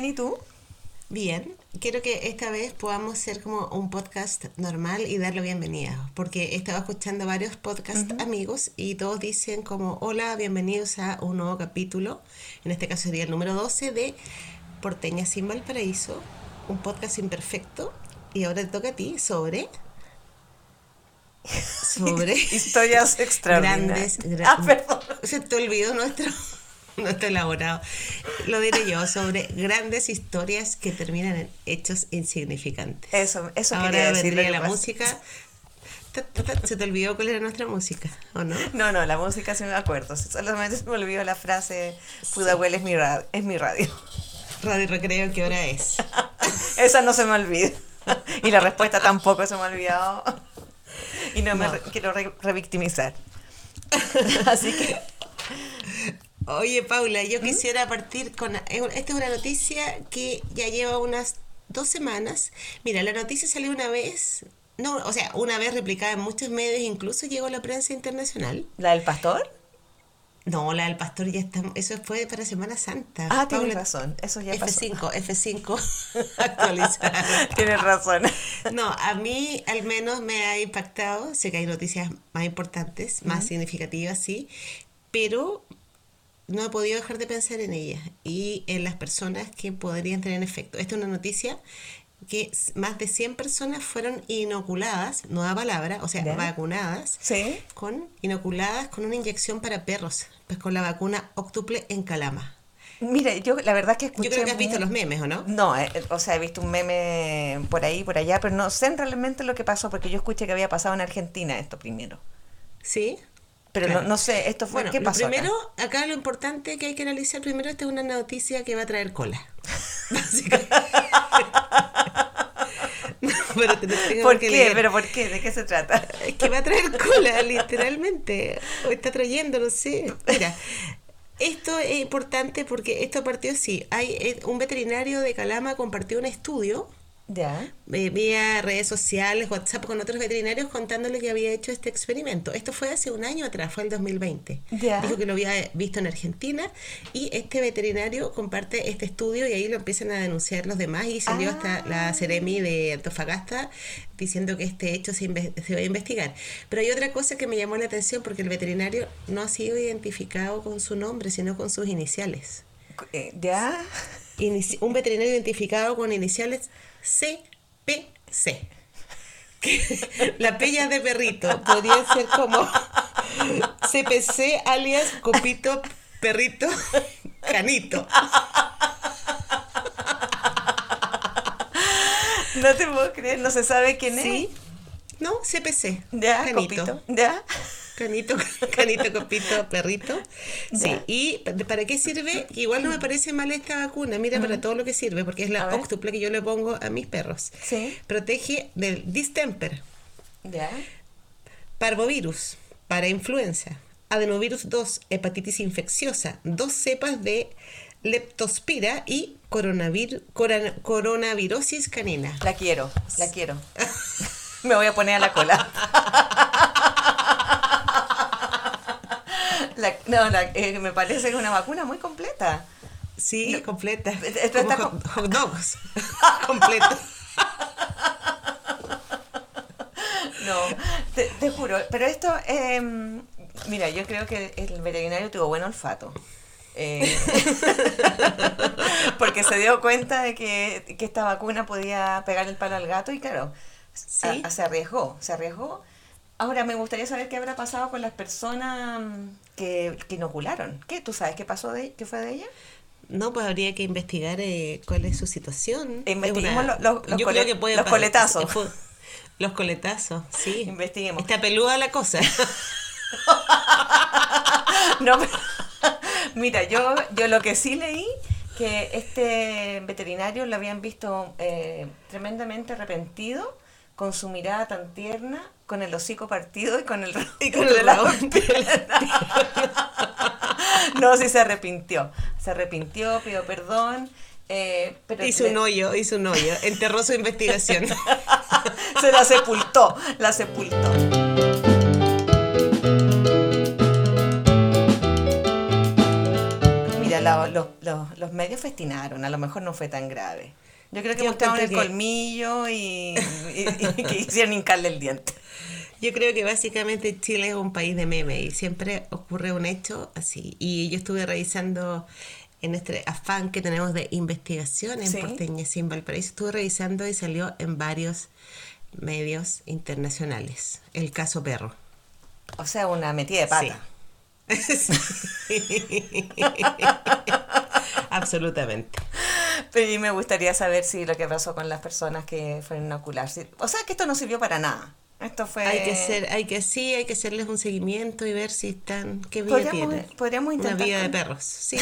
¿bien y tú? Bien. Quiero que esta vez podamos ser como un podcast normal y darle bienvenida, porque he estado escuchando varios podcast amigos y todos dicen como hola, bienvenidos a un nuevo capítulo, en este caso sería el número 12 de Porteña sin Valparaíso, un podcast imperfecto y ahora te toca a ti sobre sobre historias extraordinarias. Grandes, ah, perdón. Se te olvidó nuestro no está elaborado. Lo diré yo, sobre grandes historias que terminan en hechos insignificantes. Eso, eso Ahora quería vendría la música. ¿Se te olvidó cuál era nuestra música? ¿O no? No, no, la música sí me acuerdo. Solamente se me olvidó la frase Pudahuel es mi, radio, es mi radio. Radio Recreo, ¿qué hora es? Esa no se me olvida. Y la respuesta tampoco se me ha olvidado. Y no, me quiero revictimizar. Así que Oye, Paula, yo ¿Mm? quisiera partir con... Esta es una noticia que ya lleva unas dos semanas. Mira, la noticia salió una vez, no, o sea, una vez replicada en muchos medios, incluso llegó a la prensa internacional. ¿La del pastor? No, la del pastor ya está, eso fue para Semana Santa. Ah, tienes razón, eso ya F5, F5 actualizada. tienes razón. No, a mí al menos me ha impactado, sé que hay noticias más importantes, más significativas, sí, pero no he podido dejar de pensar en ella y en las personas que podrían tener efecto. Esta es una noticia que más de 100 personas fueron inoculadas, nueva palabra, o sea, vacunadas, con inoculadas con una inyección para perros, pues con la vacuna octuple en Calama. Mire, yo la verdad que escuché... Yo creo que has visto los memes, ¿o no? No, eh, o sea, he visto un meme por ahí, por allá, pero no sé realmente lo que pasó, porque yo escuché que había pasado en Argentina esto primero. ¿Sí? Pero no, sé, esto fue, ¿qué pasó? Primero, acá? lo importante que hay que analizar primero, esta es una noticia que va a traer cola. ¿Por qué? ¿Pero por qué? ¿De qué se trata? Es que va a traer cola, literalmente. O está trayendo, no sé. Mira, esto es importante porque esto partió así. Hay eh, un veterinario de Calama compartió un estudio ya. Eh, vía redes sociales, WhatsApp con otros veterinarios contándole que había hecho este experimento. Esto fue hace un año atrás, fue el 2020. Dijo que lo había visto en Argentina y este veterinario comparte este estudio y ahí lo empiezan a denunciar los demás y salió hasta la ah. Ceremi de Antofagasta diciendo que este hecho se, se, va a investigar. Pero hay otra cosa que me llamó la atención porque el veterinario no ha sido identificado con su nombre, sino con sus iniciales. Eh, ¿Ya? un veterinario identificado con iniciales CPC. La pella de perrito podría ser como CPC alias Copito Perrito Canito. No te puedo creer, no se sabe quién es. No, CPC. Ya, Canito. Ya. Canito, canito, copito, perrito. Sí, ¿y para qué sirve? Igual no me parece mal esta vacuna, mira para todo lo que sirve, porque es la octuple que yo le pongo a mis perros. Sí. Protege del distemper. Ya. Parvovirus, para influenza. Adenovirus 2, hepatitis infecciosa, dos cepas de leptospira y coronavirus, coronavirosis canina. La quiero, la quiero. me voy a poner a la cola. no, eh, me parece que es una vacuna muy completa. Sí, completa. Esto está hot, dogs. completo. no, te, juro. Pero esto, em, mira, yo creo que el veterinario tuvo buen olfato. Eh, porque se dio cuenta de que, que, esta vacuna podía pegar el palo al gato y claro, ¿Sí? se arriesgó, se arriesgó Ahora, me gustaría saber qué habrá pasado con las personas mm, que, inocularon. ¿Qué? ¿Tú sabes qué pasó de qué fue de ella? No, pues habría que investigar eh, cuál es su situación. Investiguemos los, los, los coletazos. Los coletazos, sí. Investiguemos. Está peluda la cosa. no, mira, yo, yo lo que sí leí que este veterinario lo habían visto eh, tremendamente arrepentido con su mirada tan tierna, con el hocico partido y con el, y con el No, sí se arrepintió. Se arrepintió, pidió perdón. Eh, pero hizo un hoyo, hizo un hoyo, enterró su investigación. se la sepultó, la sepultó. Mira, los, los, los, medios festinaron, a lo mejor no fue tan grave. Yo creo que mostraron el colmillo y, y, que hicieron hincarle el diente. Yo creo que básicamente Chile es un país de meme y siempre ocurre un hecho así. Y yo estuve revisando en este afán que tenemos de investigación en Porteña sin Valparaíso, estuve revisando y salió en varios medios internacionales el caso Perro. O sea, una metida de pata. Absolutamente. Pero y me gustaría saber si lo que pasó con las personas que fueron a ocularse. O sea, que esto no sirvió para nada. Esto fue... Hay que ser, hay que sí, hay que hacerles un seguimiento y ver si están, qué vida tienen. Podríamos intentar. Una vida de perros, sí.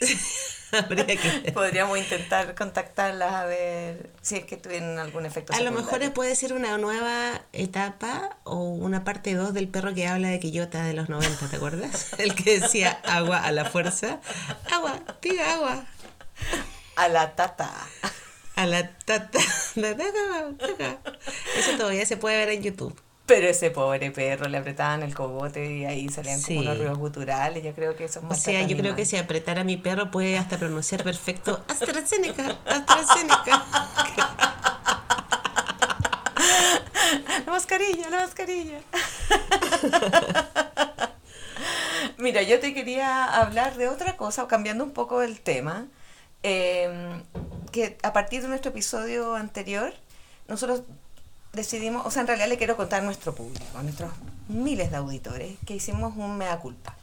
Podríamos intentar contactarlas a ver si es que tuvieron algún efecto. A lo mejor puede ser una nueva etapa o una parte 2 del perro que habla de Quillota de los 90, ¿te acuerdas? El que decía agua a la fuerza. Agua, tira agua. A la tata. A la tata. Eso todavía se puede ver en YouTube. Pero ese pobre perro le apretaban el cogote y ahí salían como unos ruidos guturales. Yo creo que eso es más O sea, yo creo que si apretara a mi perro puede hasta pronunciar perfecto AstraZeneca, AstraZeneca. la mascarilla, la mascarilla. Mira, yo te quería hablar de otra cosa, cambiando un poco el tema, em, que a partir de nuestro episodio anterior, nosotros decidimos, o sea, en realidad le quiero contar a nuestro público, a nuestros miles de auditores, que hicimos un mea culpa.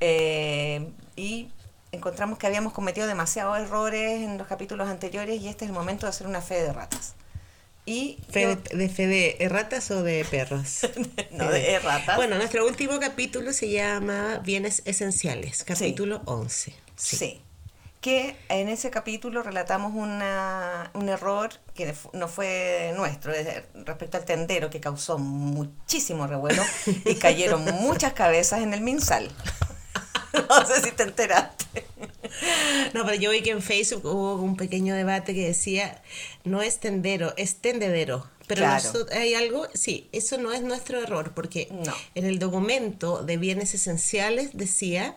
Eh, y encontramos que habíamos cometido demasiados errores en los capítulos anteriores y este es el momento de hacer una fe de ratas. Y fe de, fe de ratas o de perros? no, de ratas. Bueno, nuestro último capítulo se llama Bienes Esenciales, capítulo 11. sí que en ese capítulo relatamos una, un error que no fue nuestro respecto al tendero que causó muchísimo revuelo y cayeron muchas cabezas en el Minsal. no sé si te enteraste. No, pero yo vi que en Facebook hubo un pequeño debate que decía, no es tendero, es tendedero. Pero hay algo, sí, eso no es nuestro error, porque en el documento de bienes esenciales decía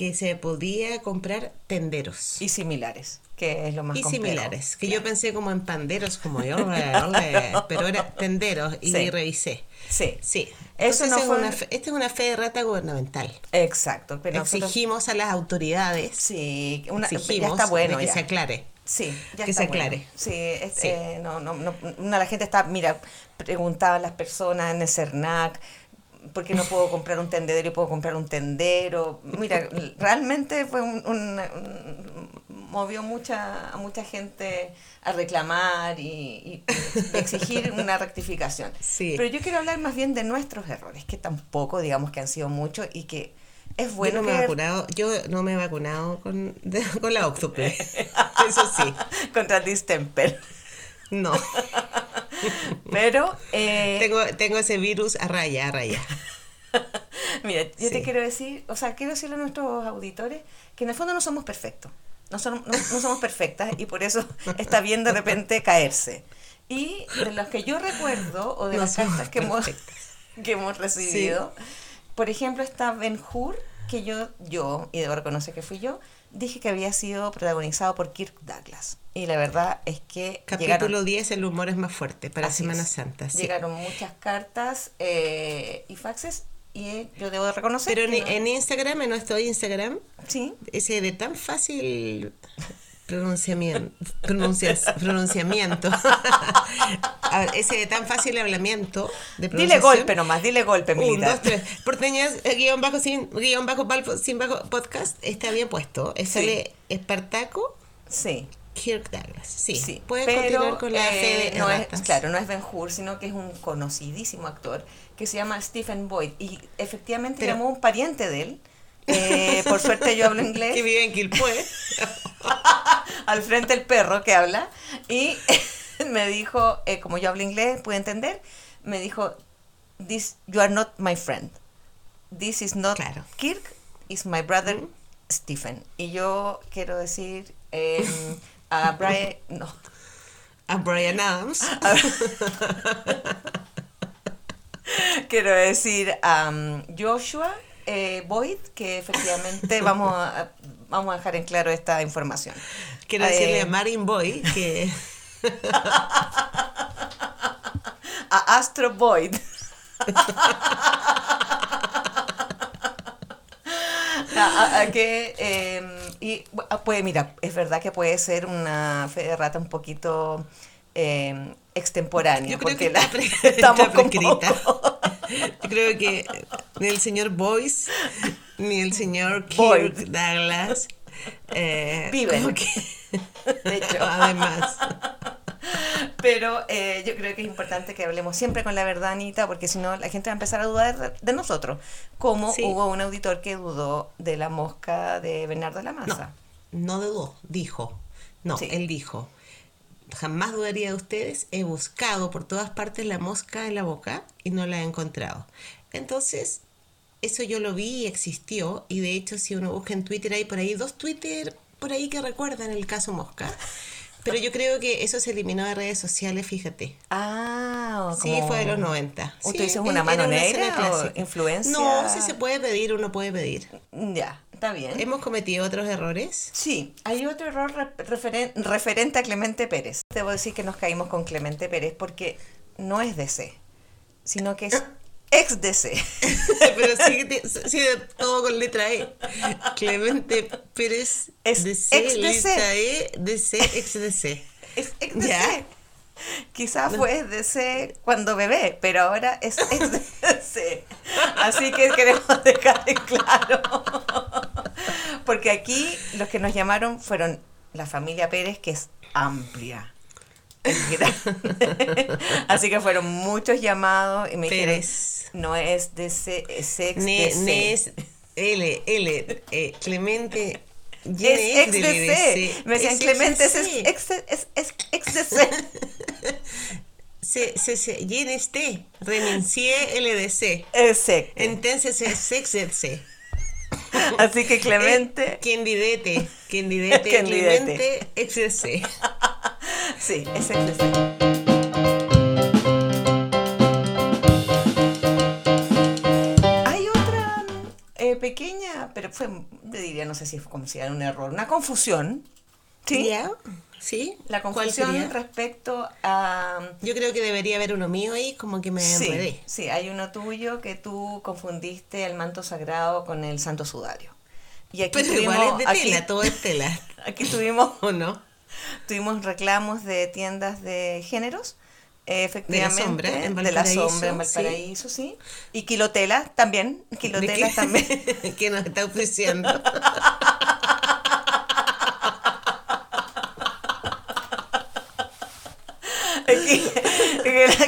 que se podía comprar tenderos. Y similares, que es lo más Y similares, que yo pensé como en panderos, como yo, pero era tenderos y revisé. Sí. Sí. Eso no fue... una esta es una fe de rata gubernamental. Exacto. Pero Exigimos a las autoridades. Sí, una, exigimos ya está bueno. que se aclare. Sí, ya que se aclare. Sí, eh, no, no, no, una, la gente está, mira, preguntaban las personas en el CERNAC, porque no puedo comprar un tendedero y puedo comprar un tendero. Mira, realmente fue un, movió mucha, a mucha gente a reclamar y, exigir una rectificación. Pero yo quiero hablar más bien de nuestros errores, que tampoco digamos que han sido muchos y que es bueno yo no me he vacunado, yo no me he vacunado con, con la Octuple, eso sí. Contra distemper. No. Pero... Eh, tengo, tengo ese virus a raya, a raya. Mira, yo te quiero decir, o sea, quiero decirle a nuestros auditores que en el fondo no somos perfectos. No, son, no, somos perfectas y por eso está bien de repente caerse. Y de los que yo recuerdo, o de las cartas que hemos, que hemos recibido, por ejemplo, está Ben Hur, que yo, yo, y debo reconocer que fui yo, dije que había sido protagonizado por Kirk Douglas. Y la verdad es que... Capítulo 10, el humor es más fuerte para Semana Santa. Llegaron muchas cartas eh, y faxes y yo debo de reconocer... Pero en, Instagram, en nuestro Instagram, ¿Sí? ese de tan fácil pronunciamiento, pronunciamiento. a ver, ese tan fácil hablamiento de Dile golpe nomás, dile golpe, militar. Un, dos, tres. Porteñas, eh, guion bajo sin, guion bajo, sin bajo podcast, está bien puesto. Es Sale Espartaco. Sí. Kirk Douglas. Sí, sí. puede continuar con la fe de no es, Claro, no es Ben Hur, sino que es un conocidísimo actor que se llama Stephen Boyd. Y efectivamente llamó un pariente de él. Eh, por suerte yo hablo inglés. Que vive en Quilpue. Al frente el perro que habla. Y me dijo, eh, como yo hablo inglés, puede entender, me dijo, This, you are not my friend. This is not Kirk, is my brother Stephen. Y yo quiero decir, eh, a Brian, no. A Brian Adams. Quiero decir a Joshua eh, Boyd, que efectivamente vamos a, vamos a dejar en claro esta información. Quiero decirle a Marin Boyd que... a Astro Boyd. a, que em, y pues mira es verdad que puede ser una fe de rata un poquito eh, extemporánea porque la estamos Yo creo que ni el señor Boyce ni el señor Kirk Douglas eh, viven. De hecho, además. Pero eh, yo creo que es importante que hablemos siempre con la verdad, Anita, porque si no la gente va a empezar a dudar de nosotros. Como hubo un auditor que dudó de la mosca de Bernardo de la Maza. No, no dudó, dijo. No, él dijo. Jamás dudaría de ustedes. He buscado por todas partes la mosca en la boca y no la he encontrado. Entonces, eso yo lo vi y existió. Y de hecho, si uno busca en Twitter, hay por ahí dos Twitter por ahí que recuerdan el caso Mosca. Pero yo creo que eso se eliminó de redes sociales, fíjate. Ah, sí, fue de los 90. ¿O tú dices una mano negra o influencia? No, si se puede pedir, uno puede pedir. Ya, está bien. ¿Hemos cometido otros errores? Sí, hay otro error referente a Clemente Pérez. Debo decir que nos caímos con Clemente Pérez porque no es DC, sino que es ah ex DC. Pero sigue, sigue, todo con letra E. Clemente Pérez es DC, ex letra E, DC, ex DC. Es ex DC. Quizás fue DC cuando bebé, pero ahora es ex DC. Así que queremos dejar en claro. Porque aquí los que nos llamaron fueron la familia Pérez, que es amplia. Así que fueron muchos llamados y me dijeron, no es de C, es ex de C. es L, L, eh, Clemente. Es ex. Me decían, Clemente es ex, es, ex de C. Se, se, se, T, renuncié LDC. Exacto. Entonces es ex. Así que Clemente. Quien didete, quien didete, Clemente, ex. Sí, es ex pequeña, pero fue, te diría, no sé si fue considerado un error, una confusión. ¿Sí? ¿Sí? La confusión respecto a... Yo creo que debería haber uno mío ahí, como que me sí, Sí, hay uno tuyo que tú confundiste el manto sagrado con el santo sudario. Y aquí Pero tuvimos, igual es de tela, todo es tela. aquí tuvimos... ¿O no? Tuvimos reclamos de tiendas de géneros Efectivamente. De la sombra en Valparaíso. De la sombra en Valparaíso, sí. Y Quilotela también. Quilotela también. que nos está ofreciendo.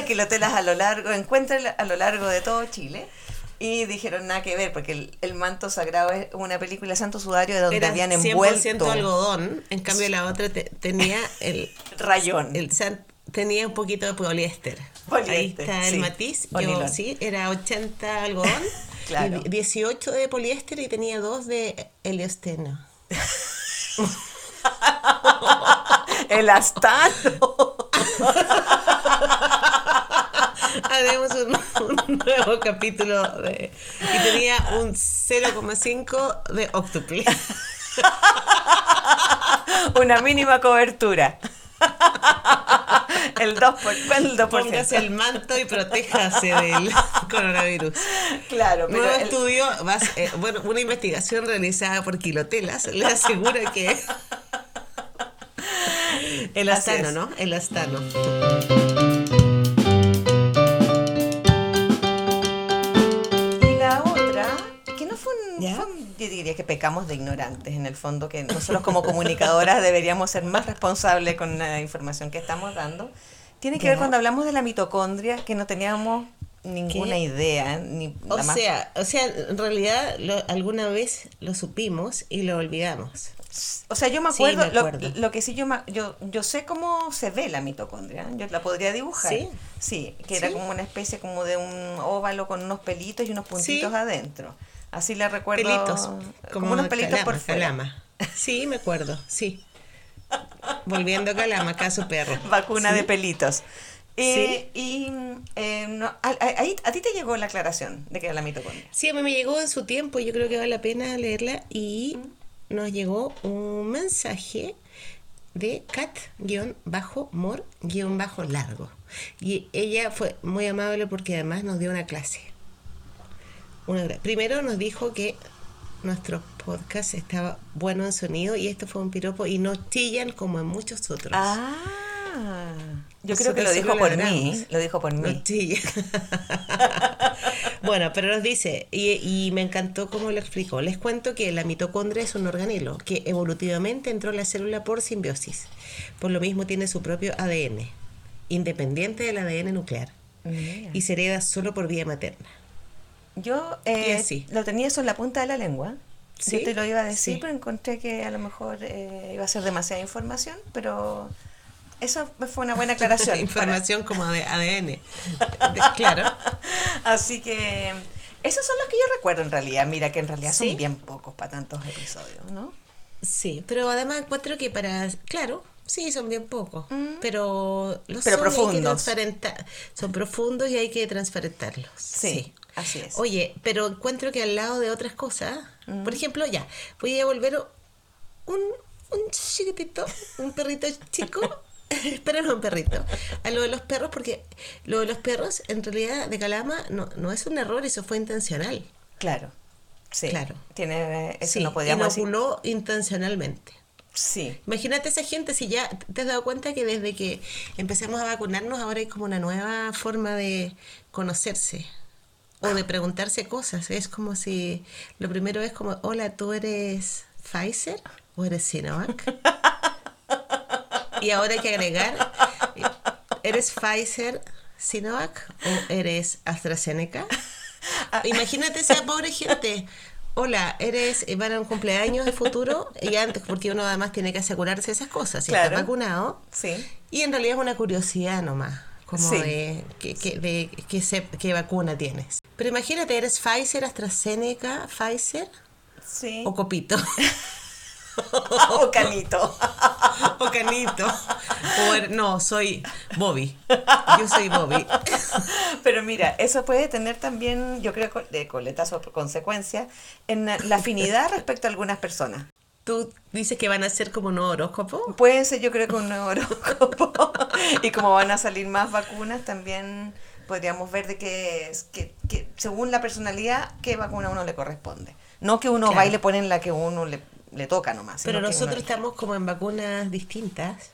quilotelas a lo largo, encuentran a lo largo de todo Chile. Y dijeron nada que ver, porque el, manto sagrado es una película Santo Sudario de donde habían envuelto. 100% algodón, en cambio la otra tenía el rayón. El, tenía un poquito de poliéster. Ahí está el matiz. Yo sí, era 80 algodón, claro. 18 de poliéster y tenía 2 de heliosteno. el astano. Haremos un, nuevo capítulo de, y tenía un 0,5 de octuple. Una mínima cobertura. El 2%. Por, el 2%. Póngase el manto y protéjase del coronavirus. Claro, pero. Nuevo estudio, eh, bueno, una investigación realizada por Quilotelas le asegura que. El astano, ¿no? El astano. Yo diría que pecamos de ignorantes en el fondo, que nosotros como comunicadoras deberíamos ser más responsables con la información que estamos dando. Tiene que ver cuando hablamos de la mitocondria, que no teníamos ninguna idea. Ni o, sea, o sea, en realidad alguna vez lo supimos y lo olvidamos. O sea, yo me acuerdo, Lo, que sí yo, yo yo sé cómo se ve la mitocondria, yo la podría dibujar. Sí, sí que era como una especie como de un óvalo con unos pelitos y unos puntitos adentro. Así le recuerdo. Pelitos. Como, unos pelitos por fuera. Sí, me acuerdo, sí. Volviendo a Calama, acá su perro. Vacuna de pelitos. Eh, y eh, a, ti te llegó la aclaración de que era la mitocondria. Sí, a mí me llegó en su tiempo, yo creo que vale la pena leerla y nos llegó un mensaje de cat-mor-largo. Y ella fue muy amable porque además nos dio una clase. Primero nos dijo que nuestro podcast estaba bueno en sonido y esto fue un piropo y no chillan como en muchos otros. Ah. Yo creo que lo dijo por mí. Lo dijo por mí. bueno, pero nos dice, y, me encantó cómo lo explicó. Les cuento que la mitocondria es un organelo que evolutivamente entró en la célula por simbiosis. Por lo mismo tiene su propio ADN, independiente del ADN nuclear. Y se hereda solo por vía materna. Yo eh, lo tenía eso en la punta de la lengua. ¿Sí? te lo iba a decir, pero encontré que a lo mejor eh, iba a ser demasiada información, pero eso fue una buena aclaración. Información como de ADN. claro. Así que esos son los que yo recuerdo en realidad. Mira que en realidad son bien pocos para tantos episodios, ¿no? Sí, pero además encuentro que para, claro, sí, son bien pocos, mm. pero los pero profundos. son profundos y hay que transparentarlos. Sí, así es. Oye, pero encuentro que al lado de otras cosas, mm. por ejemplo, ya, voy a volver un, un chiquitito, un perrito chico Esperen un perrito. A lo de los perros, porque lo de los perros, en realidad, de Calama, no, no es un error, eso fue intencional. Claro. Sí. Claro. Tiene, eso no podíamos inoculó intencionalmente. Sí. Imagínate esa gente, si ya te has dado cuenta que desde que empecemos a vacunarnos, ahora hay como una nueva forma de conocerse o de preguntarse cosas. Es como si lo primero es como, hola, ¿tú eres Pfizer o eres Sinovac? Y ahora hay que agregar, ¿eres Pfizer, Sinovac o eres AstraZeneca? Imagínate esa pobre gente. Hola, eres, eh, van a un cumpleaños de futuro y antes, porque uno además tiene que asegurarse esas cosas, si está vacunado. Sí. Y en realidad es una curiosidad nomás, como de, que, de qué, qué vacuna tienes. Pero imagínate, eres Pfizer, AstraZeneca, Pfizer sí. o Copito. o Canito. o Canito. O, no, soy Bobby. Yo soy Bobby. Pero mira, eso puede tener también, yo creo, de coletas o consecuencias en la afinidad respecto a algunas personas. ¿Tú dices que van a ser como un horóscopo? Puede ser, yo creo que un horóscopo. y como van a salir más vacunas, también podríamos ver de que, que, que según la personalidad, qué vacuna a uno le corresponde. No que uno va y le ponen la que uno le le toca nomás. Pero nosotros estamos como en vacunas distintas.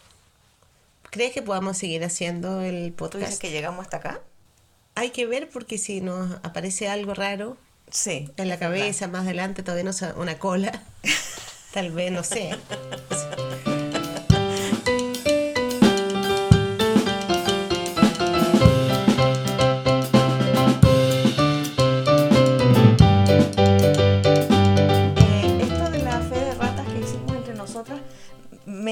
¿Crees que podamos seguir haciendo el podcast? ¿Tú dices que llegamos hasta acá? Hay que ver porque si nos aparece algo raro sí, en la cabeza, más adelante todavía no una cola, tal vez, no sé.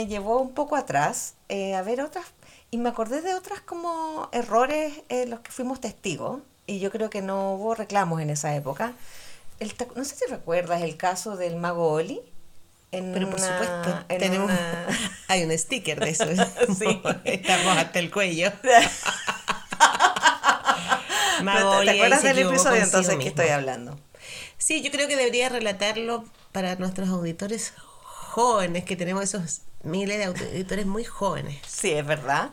llevó un poco atrás eh, a ver otras, y me acordé de otras como errores en los que fuimos testigos, y yo creo que no hubo reclamos en esa época. El, no sé si recuerdas el caso del mago Oli. En Pero por supuesto, tenemos, hay un sticker de eso. sí. Estamos hasta el cuello. mago ¿Te, acuerdas del episodio entonces que estoy hablando? Sí, yo creo que debería relatarlo para nuestros auditores jóvenes que tenemos esos miles de auditores muy jóvenes. Sí, es verdad.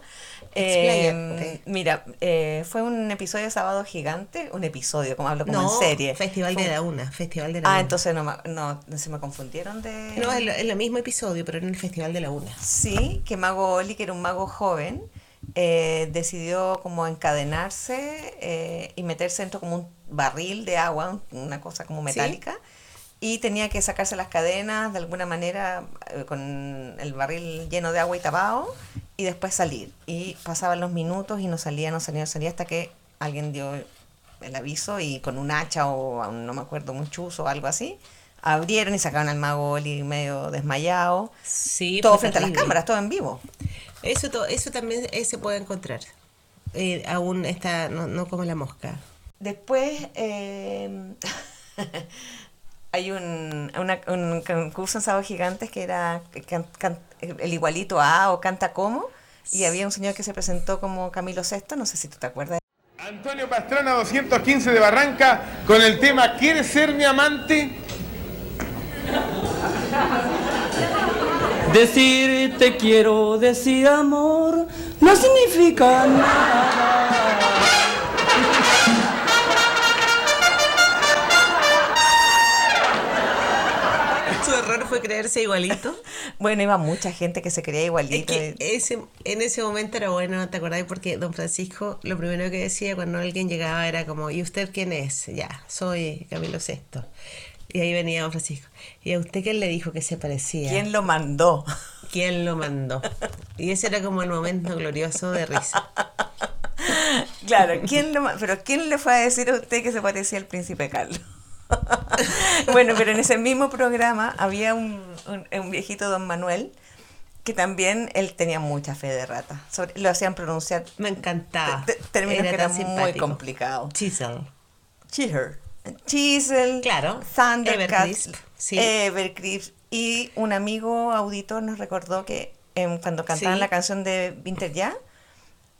Eh, mira, eh, fue un episodio de Sábado Gigante, un episodio, como hablo como en serie. Festival de la Una, Festival de la ah, Una. entonces no, no, se me confundieron de... No, es, el mismo episodio, pero en el Festival de la Una. Sí, que Mago Oli, que era un mago joven, eh, decidió como encadenarse y meterse dentro como un barril de agua, una cosa como metálica y tenía que sacarse las cadenas de alguna manera eh, con el barril lleno de agua y tapado y después salir. Y pasaban los minutos y no salía, no salía, no salía hasta que alguien dio el aviso y con un hacha o no me acuerdo, un chuzo o algo así, abrieron y sacaron al mago y medio desmayado. Sí, todo frente a las cámaras, todo en vivo. Eso, eso también eh, se puede encontrar. Eh, aún está, no, no como la mosca. Después, eh, hay un, un concurso en Sábado Gigantes que era el igualito A o Canta Como. y había un señor que se presentó como Camilo VI, no sé si tú te acuerdas. Antonio Pastrana 215 de Barranca con el tema ¿Quieres ser mi amante? Decir te quiero, decir amor, no significa nada. Error fue creerse igualito. Bueno, iba mucha gente que se creía igualito. ese, en ese momento era bueno, ¿te acordás? Porque don Francisco lo primero que decía cuando alguien llegaba era como, ¿y usted quién es? Ya, soy Camilo VI. Y ahí venía don Francisco. ¿Y a usted quién le dijo que se parecía? ¿Quién lo mandó? ¿Quién lo mandó? Y ese era como el momento glorioso de risa. Claro, ¿quién lo, pero ¿quién le fue a decir a usted que se parecía al príncipe Carlos? bueno, pero en ese mismo programa había un, un, viejito don Manuel que también él tenía mucha fe de rata. lo hacían pronunciar. Me encantaba. Términos que eran muy complicados. Chisel. Chisel. Chisel. Claro. Thundercats. Sí. Evercrisp. Y un amigo auditor nos recordó que cuando cantaban la canción de Winter Ya,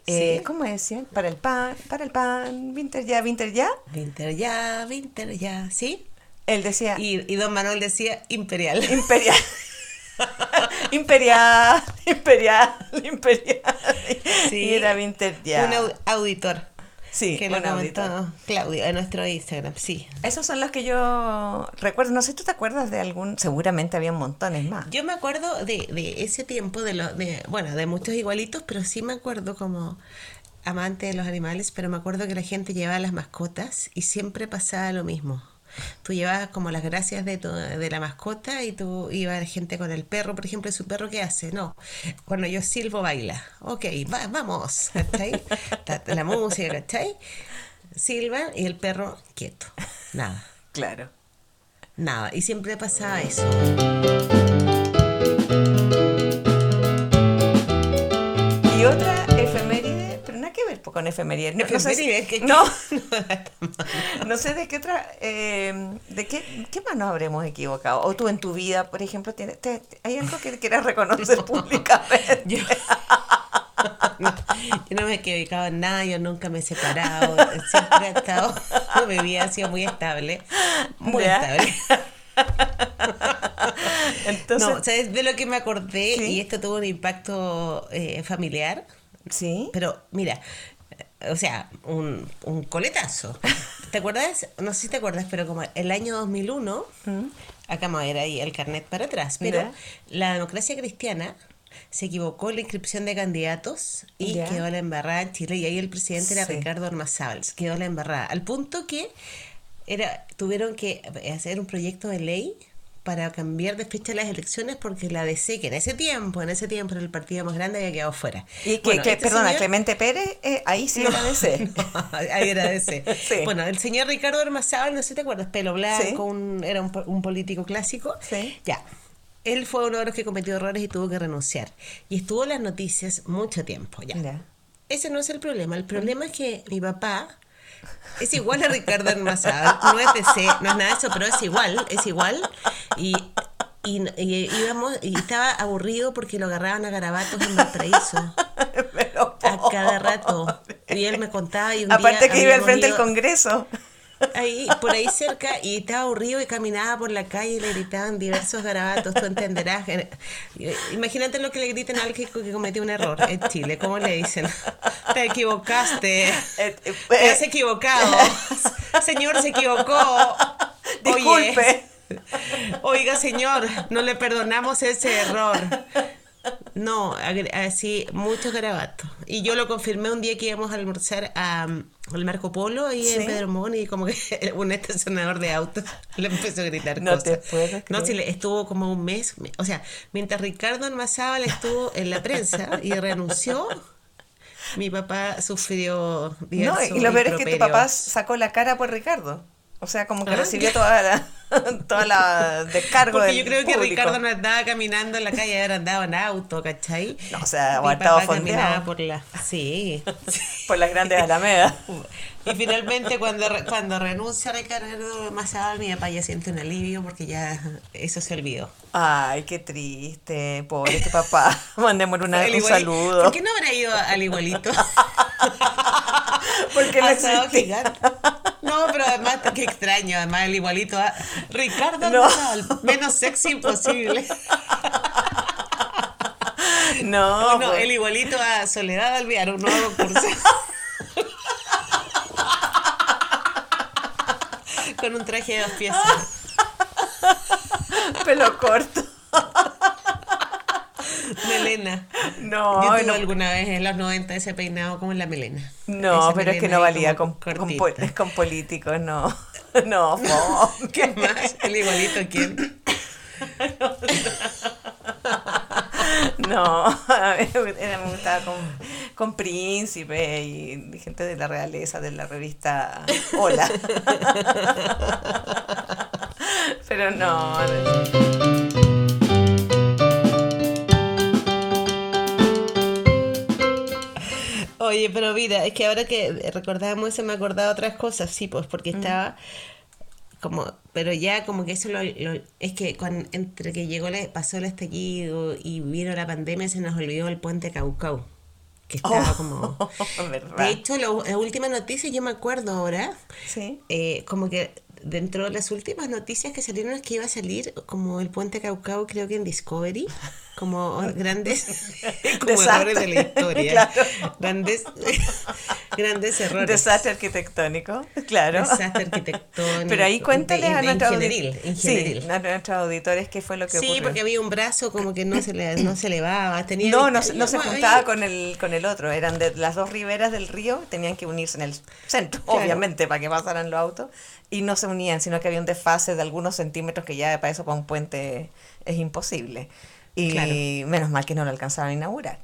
eh, ¿Cómo decían? Para el pan, para el pan, Winter ya, Winter ya. Winter ya, Winter ya, ¿sí? Él decía. Y, y don Manuel decía imperial. Imperial. imperial, imperial, imperial. Sí, y era Winter ya. Un auditor. Sí, que lo comentó Claudio en nuestro Instagram, sí. Esos son los que yo recuerdo. No sé, ¿tú te acuerdas de algún? Seguramente había montones más. Yo me acuerdo de, de ese tiempo, de, lo, de bueno, de muchos igualitos, pero sí me acuerdo como amante de los animales, pero me acuerdo que la gente llevaba las mascotas y siempre pasaba lo mismo tú llevabas como las gracias de, de la mascota y tú ibas gente con el perro, por ejemplo, su perro qué hace? No, cuando yo silbo baila, ok, vamos, ¿cachai? la música, ¿cachai? Silba y el perro quieto, nada. Claro. Nada, y siempre pasaba eso. Con efemérides. No, sé, no, no, sé de qué otra, em, de qué, qué más nos habremos equivocado. O tú en tu vida, por ejemplo, tienes, hay algo que quieras reconocer públicamente. Yo, no, me he equivocado en nada, yo nunca me he separado, siempre he estado, mi vida ha sido muy estable, muy estable. Entonces, no, ¿sabes de lo que me acordé? Y esto tuvo un impacto eh, familiar. Sí. Pero mira, o sea, un, un coletazo. ¿Te acuerdas? No sé si te acuerdas, pero como el año 2001, ¿Mm? acá me voy a ir ahí el carnet para atrás, pero la democracia cristiana se equivocó en la inscripción de candidatos y quedó la embarrada en Chile y ahí el presidente era Ricardo Armazábal, quedó la embarrada, al punto que era tuvieron que hacer un proyecto de ley para cambiar de fecha las elecciones porque la DC, que en ese tiempo, en ese tiempo era el partido más grande, había quedado fuera. Y que, este perdona, Clemente Pérez, eh, ahí sí era DC. ahí era DC. Bueno, el señor Ricardo Hermazábal, no sé si te acuerdas, pelo blanco, era un, político clásico. Sí. Ya. Él fue uno de los que cometió errores y tuvo que renunciar. Y estuvo en las noticias mucho tiempo ya. Ese no es el problema. El problema es que mi papá es igual a Ricardo Almazar, no es C, no es nada de eso, pero es igual, es igual. Y, y, íbamos, y estaba aburrido porque lo agarraban a garabatos en Valparaíso. a cada rato. Y él me contaba y un Aparte que iba al frente del Congreso ahí, por ahí cerca y estaba aburrido y caminaba por la calle y le gritaban diversos garabatos, tú entenderás. Imagínate lo que le gritan a alguien que cometió un error en Chile, ¿cómo le dicen? Te equivocaste, eh, eh, te has equivocado, señor se equivocó. Disculpe. oiga señor, no le perdonamos ese error. No, así, muchos garabatos. Y yo lo confirmé un día que íbamos a almorzar a, al Marco Polo y en Pedro Mon y como que un estacionador de autos le empezó a gritar no Te puedo no, sí, estuvo como un mes. O sea, mientras Ricardo Almazábal estuvo en la prensa y renunció, mi papá sufrió No, y lo peor es que tu papá sacó la cara por Ricardo. O sea, como que ah, recibió toda la, toda la descargo Porque yo creo que Ricardo no andaba caminando en la calle, ahora andaba en auto, ¿cachai? No, o sea, o estaba por la... Sí. por las grandes alamedas. Y finalmente cuando, cuando renuncia Ricardo Mazabal, mi papá ya siente un alivio porque ya eso se olvidó. Ay, qué triste, pobre tu papá. Mandémosle una, un saludo. ¿Por qué no habrá ido al igualito? porque le gigante. No, pero además, qué extraño, además el igualito a Ricardo no. menos sexy imposible. No, no el igualito a Soledad Alvear, un nuevo curso. Con un traje de dos piezas. Pelo corto. Melena. No, Yo tuve alguna vez en los 90 ese peinado como en la melena. No, pero es que no valía con, con, con, políticos, no. No, ¿Qué más? ¿El igualito quién? No, a mí me gustaba con, con príncipe y gente de la realeza de la revista Hola. Pero no. Oye, pero mira, es que ahora que recordábamos eso me acordaba otras cosas, sí, pues porque estaba como, pero ya como que eso lo, es que entre que llegó, le, pasó el estallido y vino la pandemia se nos olvidó el puente Caucau que estaba oh, como... De hecho, la última noticia, yo me acuerdo ahora, ¿Sí? Eh, como que dentro de las últimas noticias que salieron es que iba a salir como el puente Caucao, creo que en Discovery, como grandes como errores de la historia. Grandes, grandes errores. Desastre arquitectónico, claro. Desastre arquitectónico. Pero ahí cuéntale a, nuestros auditores qué fue lo que ocurrió. Sí, porque había un brazo como que no se, le, no se elevaba. Tenía no, no, no se juntaba con el, con el otro. Eran de las dos riberas del río, tenían que unirse en el centro, obviamente, para que pasaran los autos. Y no se unían, sino que había un desfase de algunos centímetros que ya para eso, para un puente, es imposible. Y menos mal que no lo alcanzaron a inaugurar.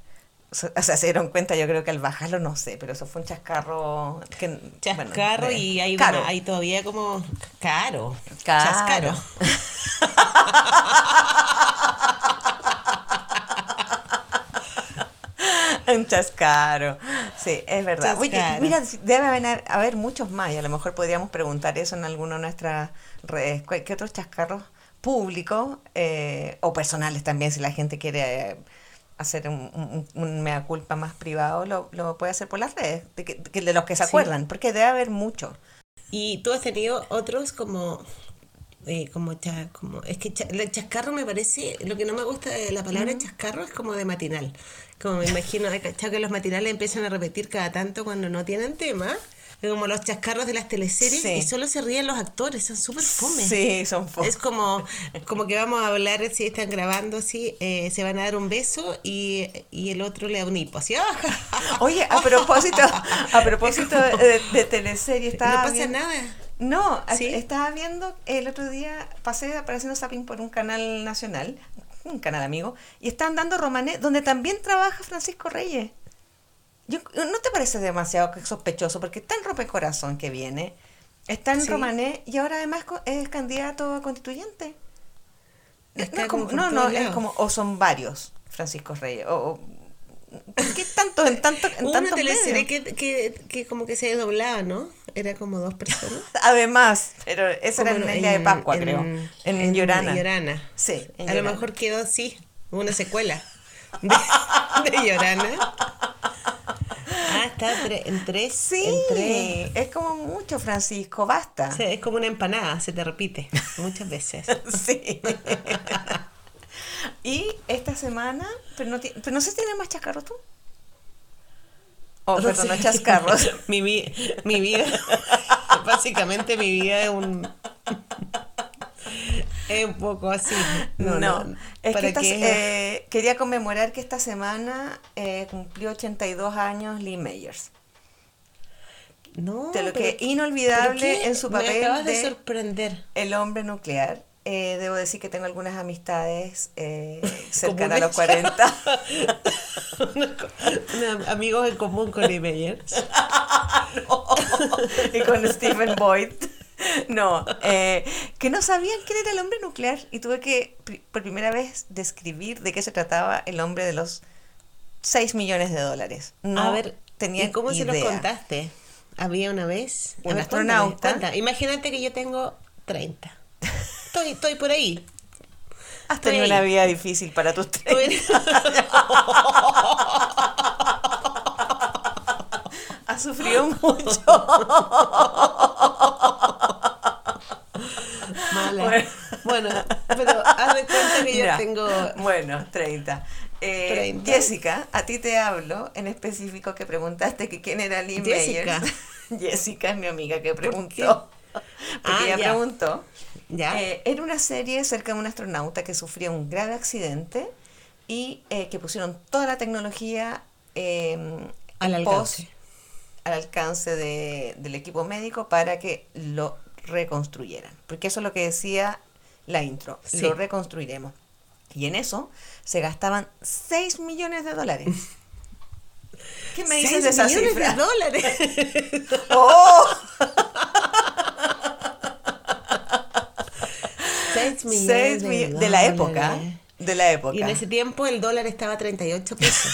O sea, se dieron cuenta, yo creo que al bajarlo, no sé, pero eso fue un chascarro. Que, chascarro y hay, hay todavía como caro. Caro. Chascaro. un chascaro. Sí, es verdad. mira, debe haber, haber, muchos más y a lo mejor podríamos preguntar eso en alguna de nuestras redes. ¿Qué otros chascarros públicos eh, o personales también, si la gente quiere eh, hacer un, mea culpa más privado, lo, puede hacer por las redes, de, que, de los que se acuerdan, porque debe haber mucho. Y tú has tenido otros como eh, como, como es que el chascarro me parece lo que no me gusta de la palabra chascarro es como de matinal. Como me imagino que los matinales empiezan a repetir cada tanto cuando no tienen tema como los chascarros de las teleseries y solo se ríen los actores, son súper fome. Sí, son fome. Es como, como que vamos a hablar, si están grabando así, eh, se van a dar un beso y, el otro le da un hipo, así. Oye, a propósito, a propósito de, de teleserie, No pasa nada. No, estaba viendo el otro día, pasé apareciendo zapping por un canal nacional, un canal amigo, y están dando Romané, donde también trabaja Francisco Reyes. ¿No te parece demasiado sospechoso? Porque está en corazón que viene, está en Romané y ahora además es candidato a constituyente. no, no, es como, o son varios Francisco Reyes, o, ¿Por qué tanto en tanto en Una teleserie que, que, que, como que se doblaba, ¿no? Era como dos personas. Además, pero esa era en el día de Pascua, creo. En, en, Llorana. Llorana. Sí. a lo mejor quedó así, una secuela de, de Llorana. Ah, está en tres. Sí, es como mucho, Francisco, basta. Sí, es como una empanada, se te repite muchas veces. sí. y esta semana, pero no, pero no sé si tiene más chascarros tú. Oh, perdón, no chascarros. mi, mi vida, básicamente mi vida es un es un poco así. No, no. Es que eh, quería conmemorar que esta semana eh, cumplió 82 años Lee Meyers. No, de lo que es inolvidable en su papel Me de, sorprender. El hombre nuclear. Eh, debo decir que tengo algunas amistades eh, cercanas a los 40. amigos en común con Lee Meyers. y con Stephen Boyd. No, eh, que no sabían quién era el hombre nuclear y tuve que por primera vez describir de qué se trataba el hombre de los 6 millones de dólares. No a ver, ¿y cómo se los contaste? Había una vez un astronauta. Imagínate que yo tengo 30. Estoy, estoy por ahí. Has tenido una vida difícil para tus 30. Has sufrido mucho. Bueno. pero haz de cuenta que yo tengo. Bueno, 30. Eh, Jessica, a ti te hablo en específico que preguntaste que quién era Lee Jessica. Jessica es mi amiga que preguntó. Porque ella preguntó. ¿Ya? Eh, era una serie cerca de un astronauta que sufrió un grave accidente y eh, que pusieron toda la tecnología em, al alcance, al alcance de, del equipo médico para que lo reconstruyeran. Porque eso es lo que decía la intro. Lo reconstruiremos. Y en eso se gastaban 6 millones de dólares. ¿Qué me dices de esa millones de dólares? ¡Oh! 6 millones de, de, la época. De la época. Y en ese tiempo el dólar estaba a 38 pesos.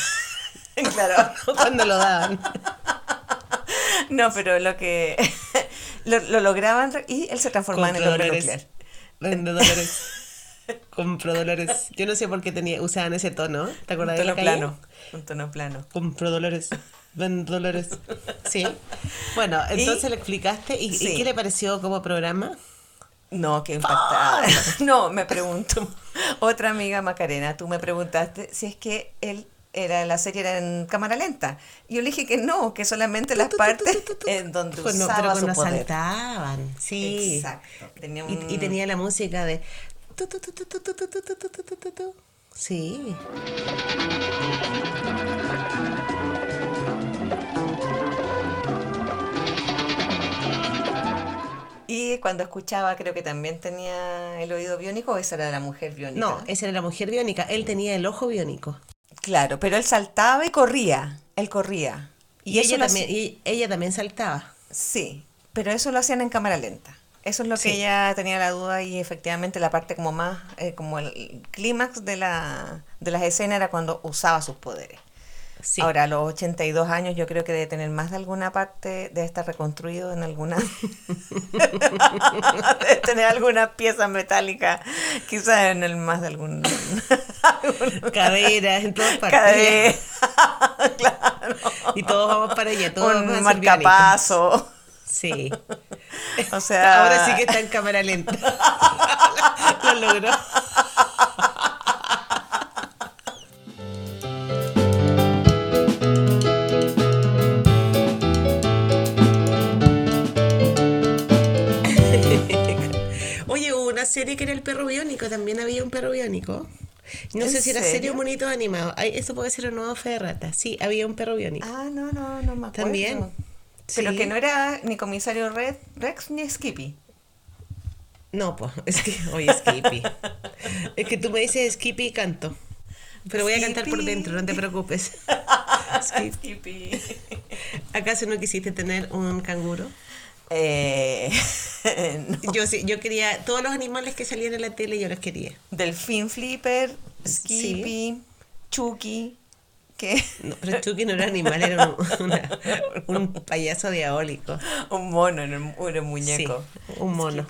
claro. Cuando lo daban. No, pero lo que lo, lo lograban y él se transformaba en el hombre nuclear. Vende dólares. Compro dólares. Yo no sé por qué tenía, usaban ese tono. ¿Te acuerdas un tono plano. Un tono plano. Compro dólares. Vendo dólares. Sí. Bueno, entonces le explicaste. ¿Y, qué le pareció como programa? No, qué impactada. No, me pregunto. Otra amiga Macarena, tú me preguntaste si es que él era la serie era en cámara lenta. Y yo le dije que no, que solamente las partes en donde usaba su poder. saltaban, sí. Exacto. y, tenía la música de Sí. Y cuando escuchaba, creo que también tenía el oído biónico, o esa era la mujer biónica. No, esa era la mujer biónica. Él tenía el ojo biónico. Claro, pero él saltaba y corría. Él corría. Y, ella, también, y ella también saltaba. Sí, pero eso lo hacían en cámara lenta. Eso es lo que ella tenía la duda y efectivamente la parte como más, eh, como el clímax de, la, de las escenas era cuando usaba sus poderes. Ahora, a los 82 años yo creo que debe tener más de alguna parte, de estar reconstruido en alguna... debe tener alguna pieza metálica, quizás en el más de algún... Caderas, en todas partes. claro. Y todos vamos para allá, todos Un marcapaso. Sí. O sea. Ahora sí que está en cámara lenta. Lo logró. Serie que era el perro biónico, también había un perro biónico. No sé si era serio o bonito animado. eso puede ser un nuevo fe de rata. Sí, había un perro biónico. Ah, no, no, no me acuerdo. También. Pero que no era ni comisario Red, Rex ni Skippy. No, pues, es que, oye, Skippy. es que tú me dices Skippy y canto. Pero voy a cantar por dentro, no te preocupes. Skippy. ¿Acaso no quisiste tener un canguro? Eh, Yo sí, yo quería, todos los animales que salían en la tele yo los quería. Delfín Flipper, Skippy, Chucky. No, pero Chucky no era animal, era un, payaso diabólico. Un mono, un, un muñeco. un mono.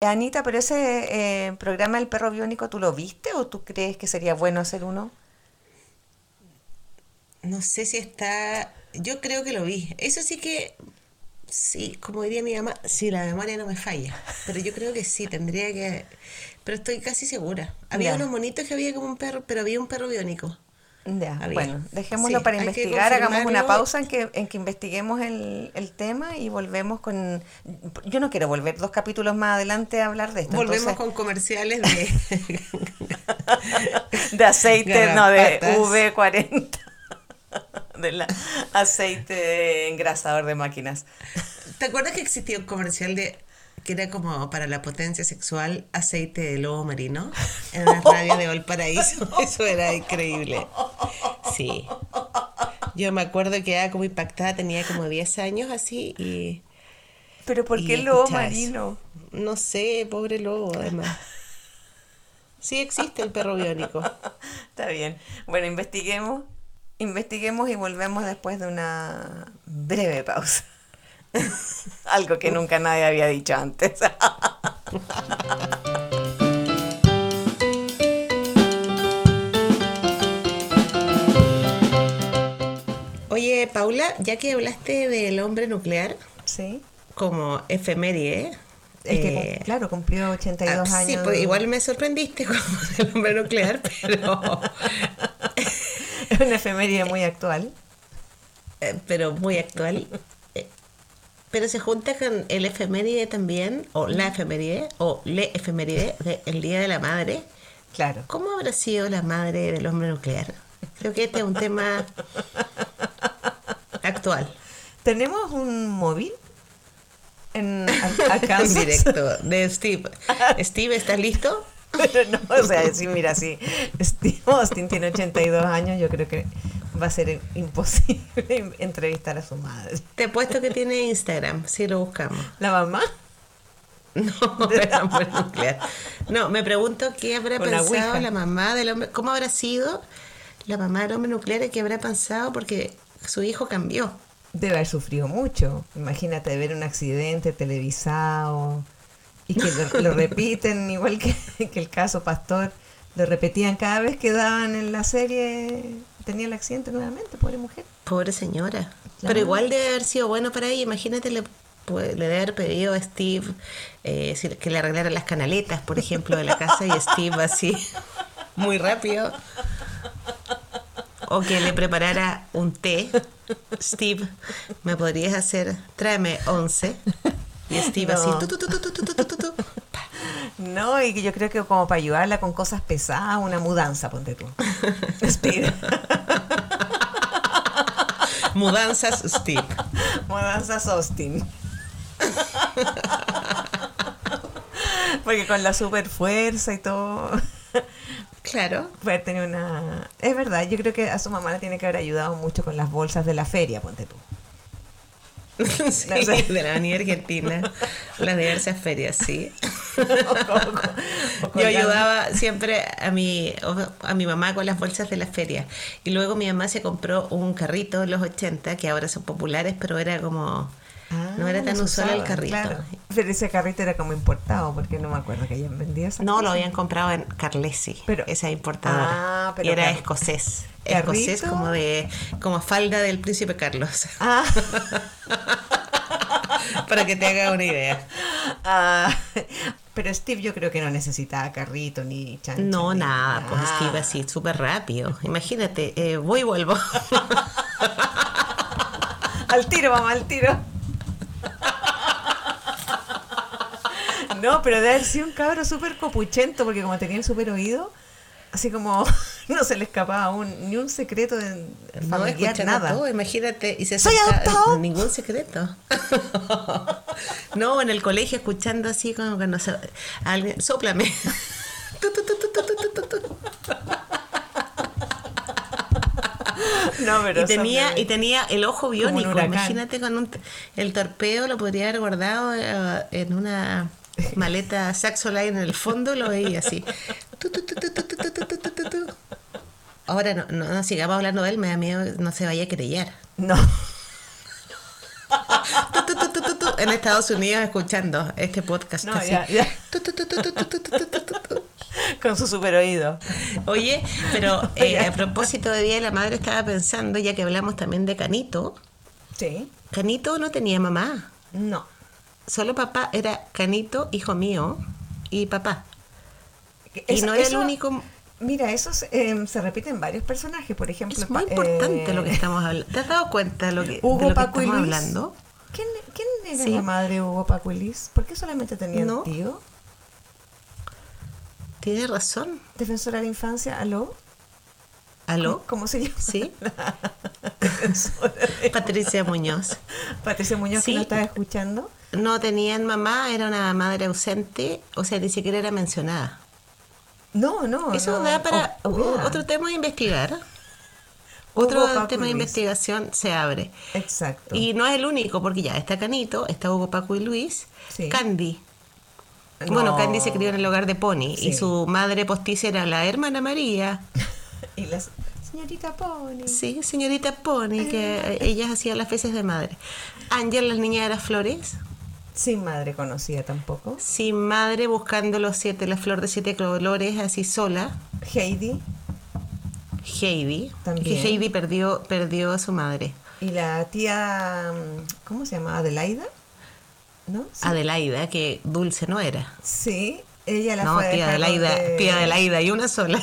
Anita, pero ese eh, programa El perro biónico, ¿tú lo viste o tú crees que sería bueno hacer uno? No sé si está. Yo creo que lo vi. Eso sí que. Sí, como diría mi mamá, si la memoria no me falla. Pero yo creo que sí, tendría que. Pero estoy casi segura. Había unos monitos que había como un perro, pero había un perro biónico. Ya, bueno, dejémoslo para investigar, hagamos una pausa en que, en que investiguemos el, el, tema y volvemos con... Yo no quiero volver dos capítulos más adelante a hablar de esto. Volvemos con comerciales de... de aceite, no, de V40. De aceite engrasador de máquinas. ¿Te acuerdas que existía un comercial de que era como para la potencia sexual aceite de lobo marino en la radio de Valparaíso. Eso era increíble. Sí. Yo me acuerdo que era como impactada, tenía como 10 años así y... ¿Pero por qué lobo marino? No sé, pobre lobo, además. Sí existe el perro biónico. Está bien. Bueno, investiguemos. Investiguemos y volvemos después de una breve pausa. Algo que nunca nadie había dicho antes. Oye, Paula, ya que hablaste del hombre nuclear, sí. como efeméride, es que, eh, claro, cumplió 82 ah, años. Sí, pues igual me sorprendiste con el hombre nuclear, pero... es una efeméride muy actual. Eh, pero muy actual. Eh, pero se junta con el efeméride también, o la efeméride, o le efeméride del Día de la Madre. Claro. ¿Cómo habrá sido la madre del hombre nuclear? Creo que este es un tema actual. ¿Tenemos un móvil? En, acá en directo de Steve. Steve, ¿estás listo? Pero no, o sea, sí, mira, sí. Steve Austin tiene 82 años, yo creo que va a ser imposible entrevistar a su madre. Te he puesto que tiene Instagram, si lo buscamos. ¿La mamá? No, nuclear. No, me pregunto qué habrá pensado la mamá del hombre, cómo habrá sido la mamá del hombre nuclear y qué habrá pensado porque su hijo cambió. Debe haber sufrido mucho. Imagínate ver un accidente televisado y que lo, repiten, igual que, el caso Pastor, lo repetían cada vez que daban en la serie, tenía el accidente nuevamente, pobre mujer. Pobre señora. Pero igual debe haber sido bueno para ella. Imagínate, le, le debe haber pedido a Steve eh, que le arreglara las canaletas, por ejemplo, de la casa y Steve así, muy rápido o que le preparara un té. Steve, ¿me podrías hacer? Tráeme 11. Y Steve así. no, y yo creo que como para ayudarla con cosas pesadas, una mudanza, ponte tú. Steve. Mudanzas Steve. Mudanzas Austin. Porque con la super fuerza y todo. Claro. Puede tener una... Es verdad, yo creo que a su mamá le tiene que haber ayudado mucho con las bolsas de la feria, ponte tú. sí, de la Avenida Argentina, las diversas ferias, sí. Yo ayudaba siempre a mi, a mi mamá con las bolsas de las ferias. Y luego mi mamá se compró un carrito en los 80, que ahora son populares, pero era como no era ah, tan usual el carrito. Pero ese carrito era como importado, porque no me acuerdo que hayan vendido esa No, lo habían comprado en Carlesi, pero, esa importadora. Ah, y era escocés. Escocés como de como falda del príncipe Carlos. Ah. Para que te haga una idea. Ah, pero Steve yo creo que no necesitaba carrito ni chancho. No, nada, pues Steve así, súper rápido. Imagínate, eh, voy y vuelvo. al tiro, mamá, al tiro. No, pero debe haber sido un cabro súper copuchento, porque como tenía el súper oído, así como no se le escapaba un, ni un secreto de familiar, nada. Todo, imagínate, y se ¿Soy adoptado? Ningún secreto. no, en el colegio escuchando así como que no sé, alguien, sóplame. No, pero y tenía y tenía el ojo biónico imagínate con un, el torpeo lo podría haber guardado eh, en una maleta Saxoline en el fondo, lo veía así. Ahora no, no, sigamos hablando de él, me da miedo no se vaya a creyar. No. en Estados Unidos escuchando este podcast. No, Ya, ya. Con su super oído. Oye, pero a propósito de Día de la Madre estaba pensando, ya que hablamos también de Canito. Sí. Canito no tenía mamá. No solo papá era Canito, hijo mío, y papá. y no era el único... Mira, eso em, se repite en varios personajes, por ejemplo. Es muy importante lo que eh, estamos hablando. ¿Te has dado cuenta de lo que, Hugo, Paco estamos hablando? ¿Quién, quién era la madre de Hugo, Paco y Liz? ¿Por qué solamente tenían ¿No? tío? Tiene razón. Defensora de la infancia, ¿aló? ¿Aló? ¿Cómo, se llama? Sí. Patricia Muñoz. Patricia Muñoz, sí. que no estaba escuchando no tenían mamá, era una madre ausente, o sea, ni siquiera era mencionada. No, no. Eso da para otro tema a investigar. otro tema de investigación se abre. Exacto. Y no es el único, porque ya está Canito, está Hugo, Paco y Luis. Candy. Bueno, Candy se crió en el hogar de Pony y su madre postiza era la hermana María. y la señorita Pony. Sí, señorita Pony, que ellas hacían las veces de madre. Ángel, las niñas de las flores. Sin madre conocida tampoco. Sin madre buscando los siete, la flor de siete colores así sola. Heidi. Heidi. También. Que Heidi perdió, perdió a su madre. Y la tía, ¿cómo se llama? Adelaida. ¿No? Adelaida, que dulce no era. Sí, ella la no, fue tía Adelaida, tía Adelaida y una sola.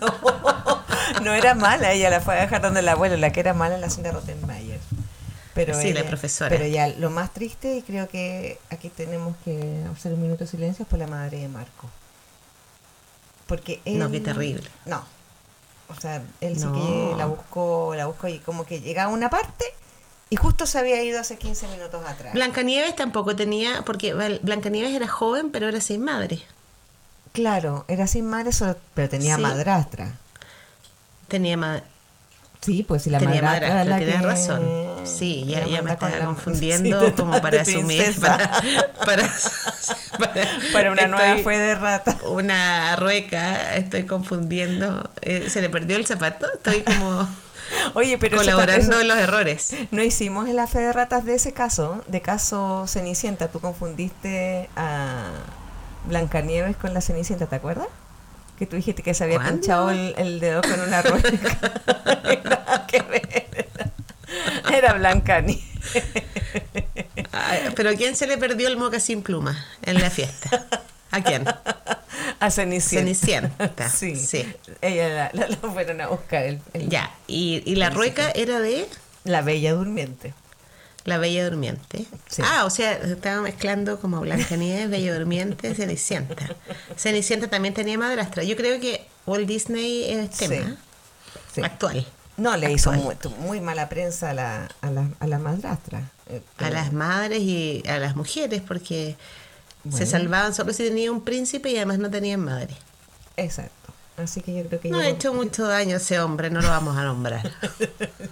no, era mala, ella la fue a dejar donde la abuela, la que era mala en la señora Rottenmeier. Pero sí, la profesora. Pero ya lo más triste, y creo que aquí tenemos que hacer un minuto de silencio, por la madre de Marco. Porque él, No, qué terrible. No, o sea, él sí que la buscó, la buscó y como que llega a una parte y justo se había ido hace 15 minutos atrás. Blancanieves tampoco tenía, porque Blancanieves era joven, pero era sin madre. Claro, era sin madre, pero tenía madrastra. Tenía madre. Sí, pues si la tenía madrastra, madrastra razón. Sí, ya, ya me estaba confundiendo como para asumir, para, para, para, una nueva fue de rata. Una rueca, estoy confundiendo. Eh, ¿Se le perdió el zapato? Estoy como... Oye, pero colaborando en los errores. No hicimos en la fe de ratas de ese caso, de caso Cenicienta. Tú confundiste a Blancanieves con la Cenicienta, ¿te acuerdas? Que tú dijiste que se había pinchado el, dedo con una rueca. Era Blancanieves. Pero ¿a quién se le perdió el moca sin pluma en la fiesta? ¿A quién? A Cenicienta. Cenicienta. Sí. sí. Ella la, fueron a buscar. El, ya. ¿Y, y la rueca era de? La Bella Durmiente. La Bella Durmiente. Ah, o sea, estaba mezclando como Blancanieves, Bella Durmiente, Cenicienta. Cenicienta también tenía madrastra. Yo creo que Walt Disney es tema actual. No, le hizo muy, mala prensa a la, a la, a la madrastra. Eh, a las madres y a las mujeres, porque se salvaban solo si tenían un príncipe y además no tenían madre. Exacto. Así que yo creo que... No ha hecho mucho daño ese hombre, no lo vamos a nombrar.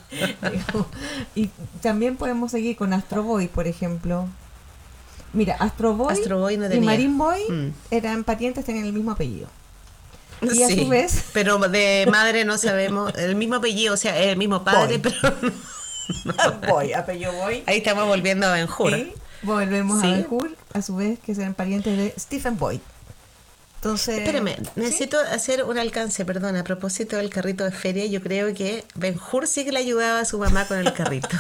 y también podemos seguir con Astro Boy, por ejemplo. Mira, Astro Boy, y Marine Boy mm. eran parientes, tenían el mismo apellido. Y a su vez... Pero de madre no sabemos, el mismo apellido, o sea, el mismo padre, pero... Boy, apellido Boy. Ahí estamos volviendo a Ben Hur. volvemos a Ben Hur, a su vez, que sean parientes de Stephen Boyd. Entonces, Espérame, necesito hacer un alcance, perdón, a propósito del carrito de feria, yo creo que Ben Hur sí que le ayudaba a su mamá con el carrito.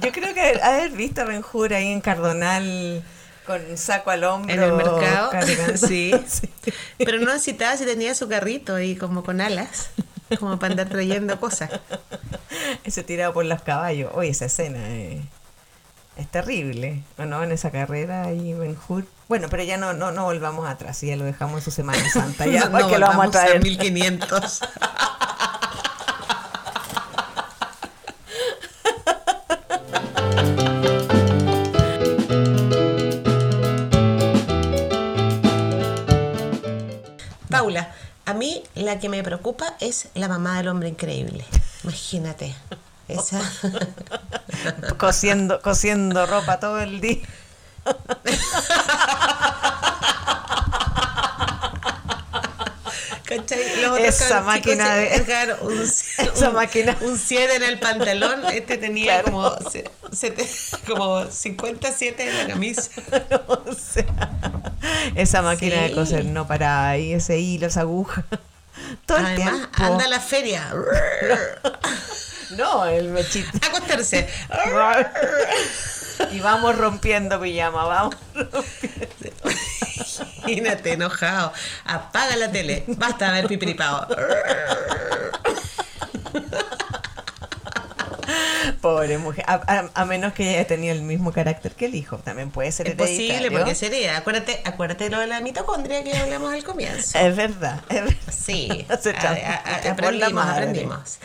yo creo que haber visto a Ben Hur ahí en Cardonal con saco al hombro. En el mercado. Sí. Pero no necesitaba si tenía su carrito ahí como con alas, como para andar trayendo cosas. Ese tirado por los caballos. Oye, esa escena eh es terrible, ¿o no? En esa carrera ahí Ben Hur. Bueno, pero ya no, no, no volvamos atrás, ya lo dejamos en su Semana Santa, ya no, que lo vamos a traer. 1500. Paula, a mí la que me preocupa es la mamá del hombre increíble. Imagínate. Cosiendo, cosiendo ropa todo el día. esa máquina de un, esa máquina. un 7 en el pantalón. Este tenía como como 57 en la camisa. O sea, esa máquina de coser no para ahí ese hilo esa aguja. Todo el tiempo. anda a la feria no, el mechito. Acostarse. y vamos rompiendo pijama, vamos Imagínate, enojado. Apaga la tele. Basta de ver pipiripao. Pobre mujer. A, menos que haya tenido el mismo carácter que el hijo. También puede ser es posible, porque sería. Acuérdate, acuérdate lo de la mitocondria que hablamos al comienzo. Es verdad. Es verdad. Sí. Se aprendimos, por la madre. aprendimos.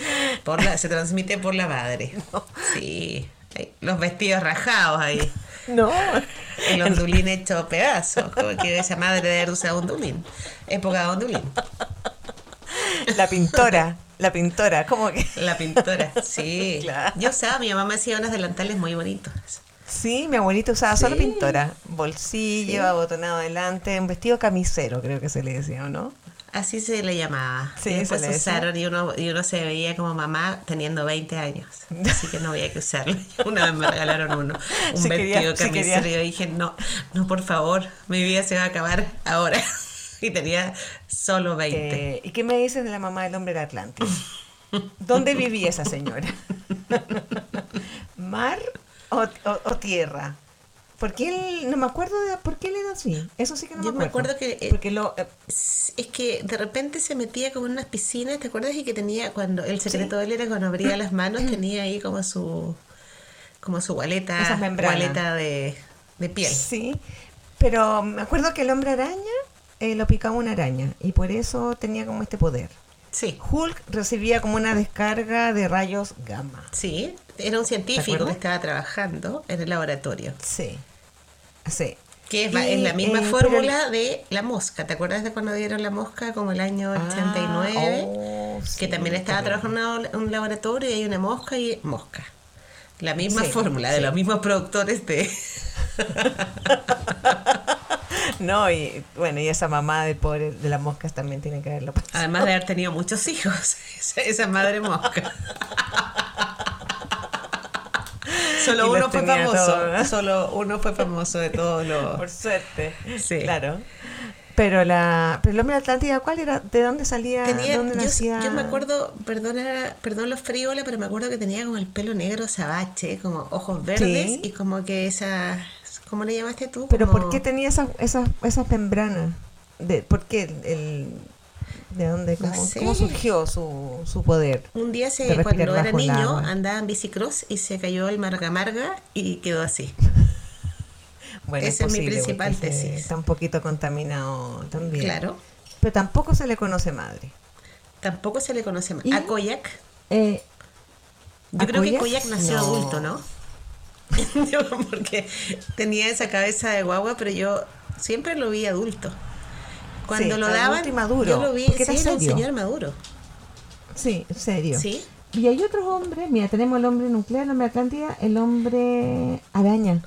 Por la, se transmite por la madre. Sí. Los vestidos rajados ahí. No. el ondulín hecho pedazos, como que esa madre de haber usado ondulín. Época de ondulín. La pintora. La pintora, ¿cómo que? La pintora, sí. Yo usaba, mi mamá me hacía unos delantales muy bonitos. Sí, mi abuelita usaba solo pintora. Bolsillo, abotonado adelante, un vestido camisero, creo que se le decía, ¿o no? Así se le llamaba. Sí, después se usaron y uno, y uno se veía como mamá teniendo 20 años. Así que no había que usarlo. Una vez me regalaron uno, un vestido camisero y yo dije, no, no, por favor, mi vida se va a acabar ahora. y tenía solo 20. Eh, ¿Y qué me dicen de la mamá del hombre del Atlántico? ¿Dónde vivía esa señora? ¿Mar o, tierra? Porque él, no me acuerdo de por qué él era así. Eso sí que no Yo me acuerdo. que. Eh, Porque lo, eh, es que de repente se metía como en unas piscinas, ¿te acuerdas? Y que tenía, cuando el secreto de él era cuando abría las manos, tenía ahí como su. como su gualeta. Gualeta de, de piel. Sí. Pero me acuerdo que el hombre araña eh, lo picaba una araña y por eso tenía como este poder. Sí. Hulk recibía como una descarga de rayos gamma. Sí, era un científico que estaba trabajando en el laboratorio. Sí. Sí. Que es, la misma eh, fórmula de la mosca. ¿Te acuerdas de cuando dieron la mosca como el año 89? Ah, que también estaba trabajando en un laboratorio y hay una mosca y mosca. La misma fórmula de los mismos productores de... No, y bueno, y esa mamá de pobre de las moscas también tiene que haberlo pasado. Además de haber tenido muchos hijos, esa madre mosca. Solo uno fue famoso. Solo uno fue famoso de todos los. Por suerte. Sí. Claro. Pero la pero el hombre de Atlántida, ¿cuál era? ¿De dónde salía? Tenía, ¿Dónde yo, nacía? yo me acuerdo, perdona, perdón los frívola, pero me acuerdo que tenía como el pelo negro sabache, como ojos verdes y como que esa ¿Cómo le llamaste tú? ¿Pero por qué tenía esas, esas, esas membranas? De, ¿Por qué el, ¿De dónde? ¿Cómo, surgió su, su, poder? Un día, se, cuando era niño, andaba en bicicross y se cayó el marga marga y quedó así. bueno, Esa es, mi principal tesis. Está un poquito contaminado también. Claro. Pero tampoco se le conoce madre. Tampoco se le conoce madre. ¿A Koyak? Eh, Yo creo que Koyak nació adulto, ¿no? porque tenía esa cabeza de guagua, pero yo siempre lo vi adulto. Cuando lo daban, maduro, yo lo vi, sí, era un señor maduro. Sí, serio. Sí. Y hay otros hombres, mira, tenemos el hombre nuclear, el hombre Atlántida, el hombre araña,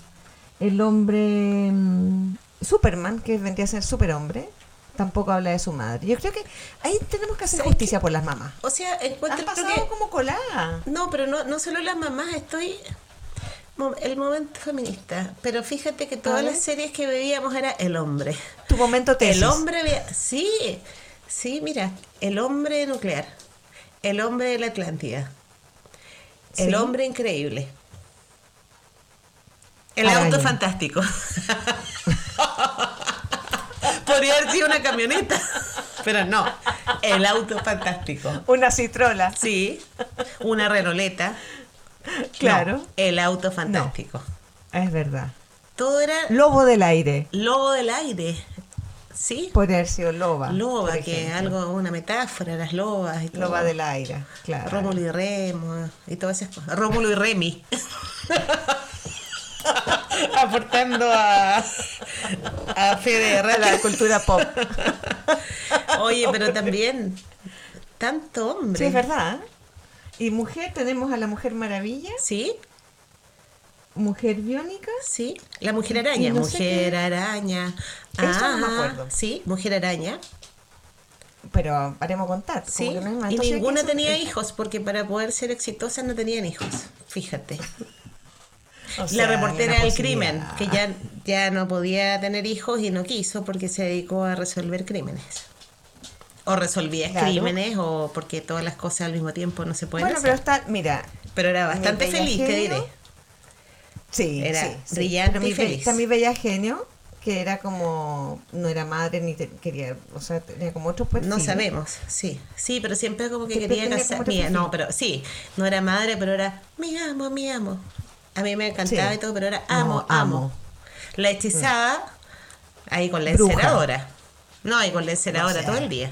el hombre mm, Superman, que vendría a ser superhombre, tampoco habla de su madre. Yo creo que ahí tenemos que hacer justicia por las mamás. O sea, encuentro pasado como colada. No, pero no, no solo las mamás, estoy el momento feminista, pero fíjate que todas las series que veíamos era el hombre. Tu momento tesis. El hombre, sí, sí, mira, el hombre nuclear, el hombre de la Atlántida, el hombre increíble, el auto fantástico. Podría haber sido una camioneta, pero no, el auto fantástico. Una citrola. Sí, una renoleta. Claro. el auto fantástico. es verdad. Todo era. Lobo del aire. Lobo del aire. ¿Sí? Sido loba. Loba, que algo, una metáfora, las lobas y todo. Loba del aire, claro. Rómulo y Remo y todas esas cosas. Rómulo y Remy. Aportando a, a Fede la cultura pop. Oye, pero también tanto hombre. Sí, es verdad. Y mujer, tenemos a la Mujer Maravilla. Sí. Mujer biónica. Sí. La Mujer Araña. mujer Araña. Ah, no me acuerdo. Sí, Mujer Araña. Pero haremos contar. Sí. y ninguna tenía hijos, porque para poder ser exitosa no tenían hijos. Fíjate. la reportera del crimen, que ya, ya no podía tener hijos y no quiso porque se dedicó a resolver crímenes. O resolvías crímenes o porque todas las cosas al mismo tiempo no se pueden bueno, pero está, mira. Pero era bastante feliz, te diré. Sí, era brillante y feliz. Está mi bella genio, que era como, no era madre ni quería, o sea, tenía como otro perfil. No sabemos, sí. Sí, pero siempre como que quería casar. no, pero sí, no era madre, pero era mi amo, mi amo. A mí me encantaba y todo, pero era amo, amo. La hechizada, ahí con la enceradora. No, ahí con la enceradora todo el día.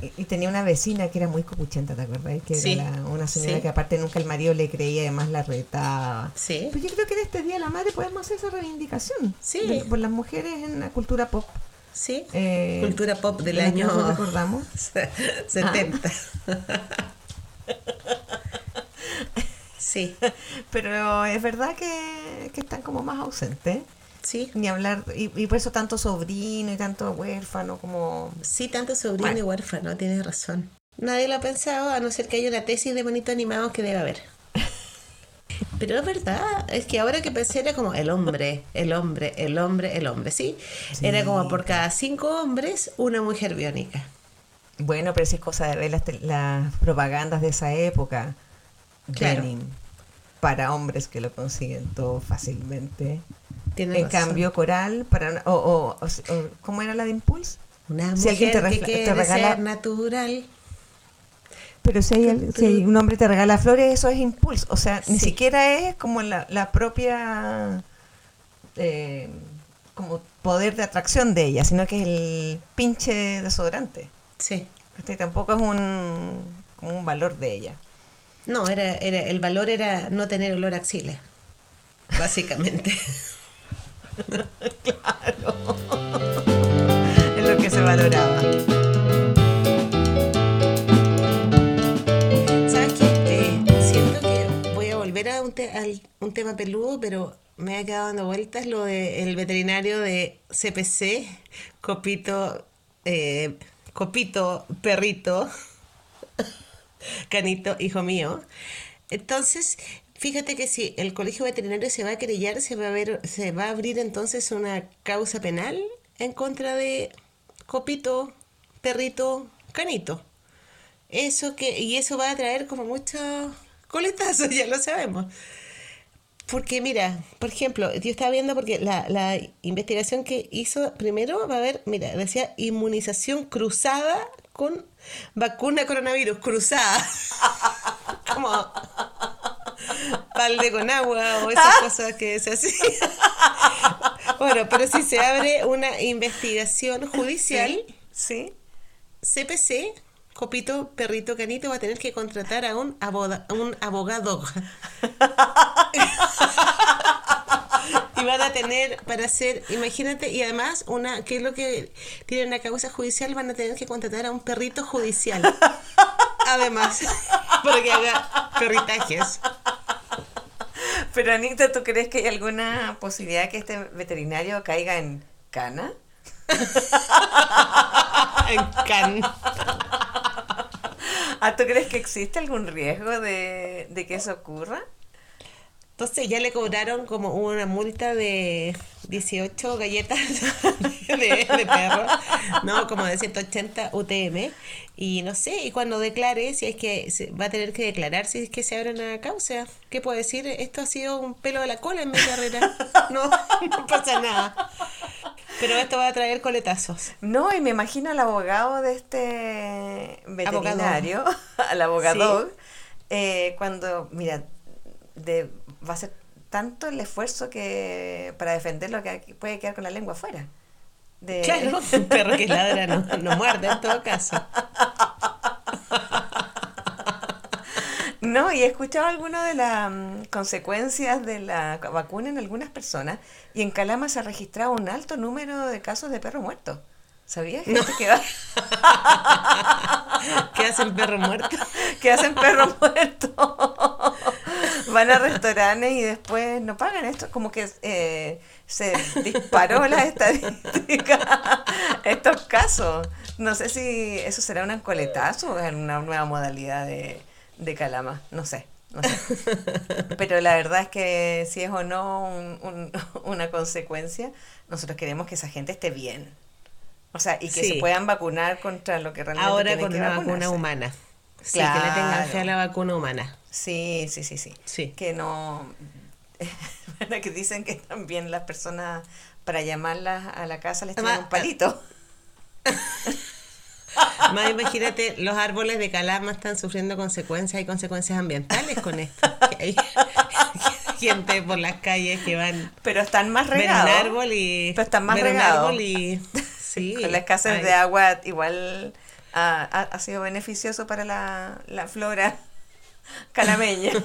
Y, tenía una vecina que era muy copuchenta, ¿te acuerdas? Que era una señora que aparte nunca el marido le creía, además la retaba. Sí. Pero yo creo que en este Día de la Madre podemos hacer esa reivindicación. Sí. por las mujeres en la cultura pop. Sí. Eh, cultura pop del año. recordamos? 70. sí. Pero es verdad que, que están como más ausentes. Sí. Ni hablar, y, por eso tanto sobrino y tanto huérfano como... Sí, tanto sobrino y huérfano, tienes razón. Nadie lo ha pensado, a no ser que haya una tesis de bonito animados que debe haber. Pero es verdad, es que ahora que pensé era como el hombre, el hombre, el hombre, el hombre, ¿sí? Era como por cada cinco hombres, una mujer biónica. Bueno, pero eso es cosa de ver las, propagandas de esa época. Claro. para hombres que lo consiguen todo fácilmente en cambio, Coral, para o, o, ¿cómo era la de Impulse? Una si mujer te, que te regala natural. Pero si, hay, un hombre te regala flores, eso es impulso. O sea, ni siquiera es como la, la propia eh, como poder de atracción de ella, sino que es el pinche desodorante. Sí. Este tampoco es un, como un valor de ella. No, era, era, el valor era no tener olor a axiles, básicamente. claro. es lo que se valoraba. ¿Sabes qué? Eh, siento que voy a volver a un, un tema peludo, pero me ha quedado dando vueltas lo del veterinario de CPC, Copito, eh, Copito, perrito, canito, hijo mío. Entonces, Fíjate que si el colegio veterinario se va a querellar, se va a, ver, se va a abrir entonces una causa penal en contra de Copito, Perrito, Canito. Eso que, y eso va a traer como muchos coletazos, ya lo sabemos. Porque mira, por ejemplo, yo estaba viendo porque la, la investigación que hizo primero va a haber, mira, decía inmunización cruzada con vacuna coronavirus, cruzada. como balde con agua o esas cosas que se hacían. bueno, pero si se abre una investigación judicial, sí. CPC, Copito, Perrito, Canito va a tener que contratar a un, un abogado. y van a tener para hacer, imagínate, y además, una, ¿qué es lo que tiene una causa judicial? Van a tener que contratar a un perrito judicial. Además, para que haga perritajes. Pero Anita, ¿tú crees que hay alguna posibilidad que este veterinario caiga en cana? en cana. ¿Ah, ¿Tú crees que existe algún riesgo de, de que eso ocurra? Entonces ya le cobraron como una multa de 18 galletas de, perro, no, como de 180 UTM. Y no sé, y cuando declare, si es que va a tener que declarar si es que se abre una causa. ¿Qué puedo decir? Esto ha sido un pelo de la cola en mi carrera. No, no pasa nada. Pero esto va a traer coletazos. No, y me imagino al abogado de este veterinario, al abogado, eh, cuando, mira, de va a ser tanto el esfuerzo que para defenderlo que puede quedar con la lengua afuera. De... Claro, un perro que ladra no, no muerde en todo caso. No, y he escuchado algunas de las mm, consecuencias de la vacuna en algunas personas y en Calama se ha registrado un alto número de casos de perros muertos. ¿Sabías? Gente que va... ¿Qué hacen perro muerto? ¿Qué hacen perro muerto? Van a restaurantes y después no pagan esto. Como que eh, se disparó la estadística. Estos casos. No sé si eso será un coletazo o es una nueva modalidad de, de calama. No sé. No sé. Pero la verdad es que si es o no una consecuencia, nosotros queremos que esa gente esté bien. O sea, y que se puedan vacunar contra lo que realmente Ahora con una vacuna humana. Sí, que le tengan fe a la vacuna humana. Sí, sí, sí, sí. sí. Que no... que dicen que también las personas, para llamarlas a la casa, les tienen un palito. Más imagínate, los árboles de calama están sufriendo consecuencias y consecuencias ambientales con esto. hay gente por las calles que van. Pero están más regados. Ven un árbol y. Pero están más regados. y Sí. Con la escasez de agua igual ha, sido beneficioso para la, la flora calameña.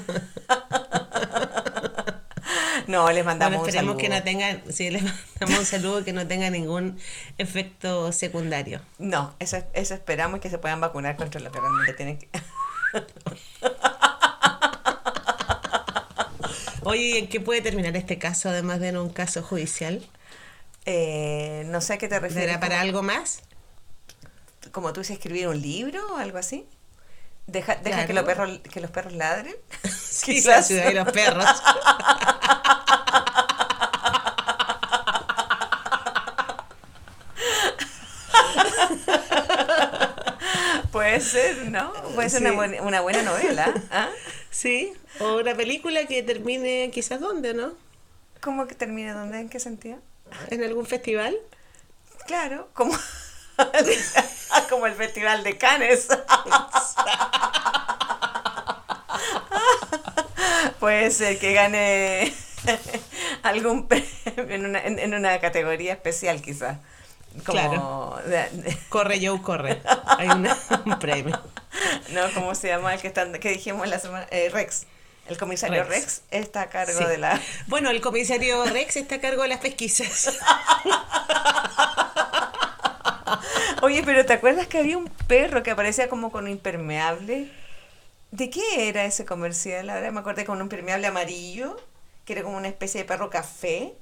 No, les mandamos un saludo. que no tengan, sí, les mandamos un saludo que no tenga ningún efecto secundario. No, eso, eso esperamos que se puedan vacunar contra lo que realmente tienen que. Oye, ¿en qué puede terminar este caso, además de en un caso judicial? Eh, no sé a qué te refieres. ¿Era para algo más? Como tú dices, escribir un libro o algo así. Deja, deja que, los perros, que los perros ladren. Sí, la ciudad de los perros. Puede ser, ¿no? Puede ser una, buena, una, buena novela. ¿ah? Sí, o una película que termine quizás dónde, ¿no? ¿Cómo que termine dónde? ¿En qué sentido? ¿En algún festival? Claro, como, como el Festival de Cannes. Puede ser que gane algún en una, en, una categoría especial quizás. claro. corre Joe, corre. Hay un premio. No, ¿cómo se llama el que, están, que dijimos la semana? Eh, Rex. El comisario Rex. está a cargo de la... Bueno, el comisario Rex está a cargo de las pesquisas. Oye, pero ¿te acuerdas que había un perro que aparecía como con un impermeable? ¿De qué era ese comercial? Ahora me acordé con un impermeable amarillo, que era como una especie de perro café.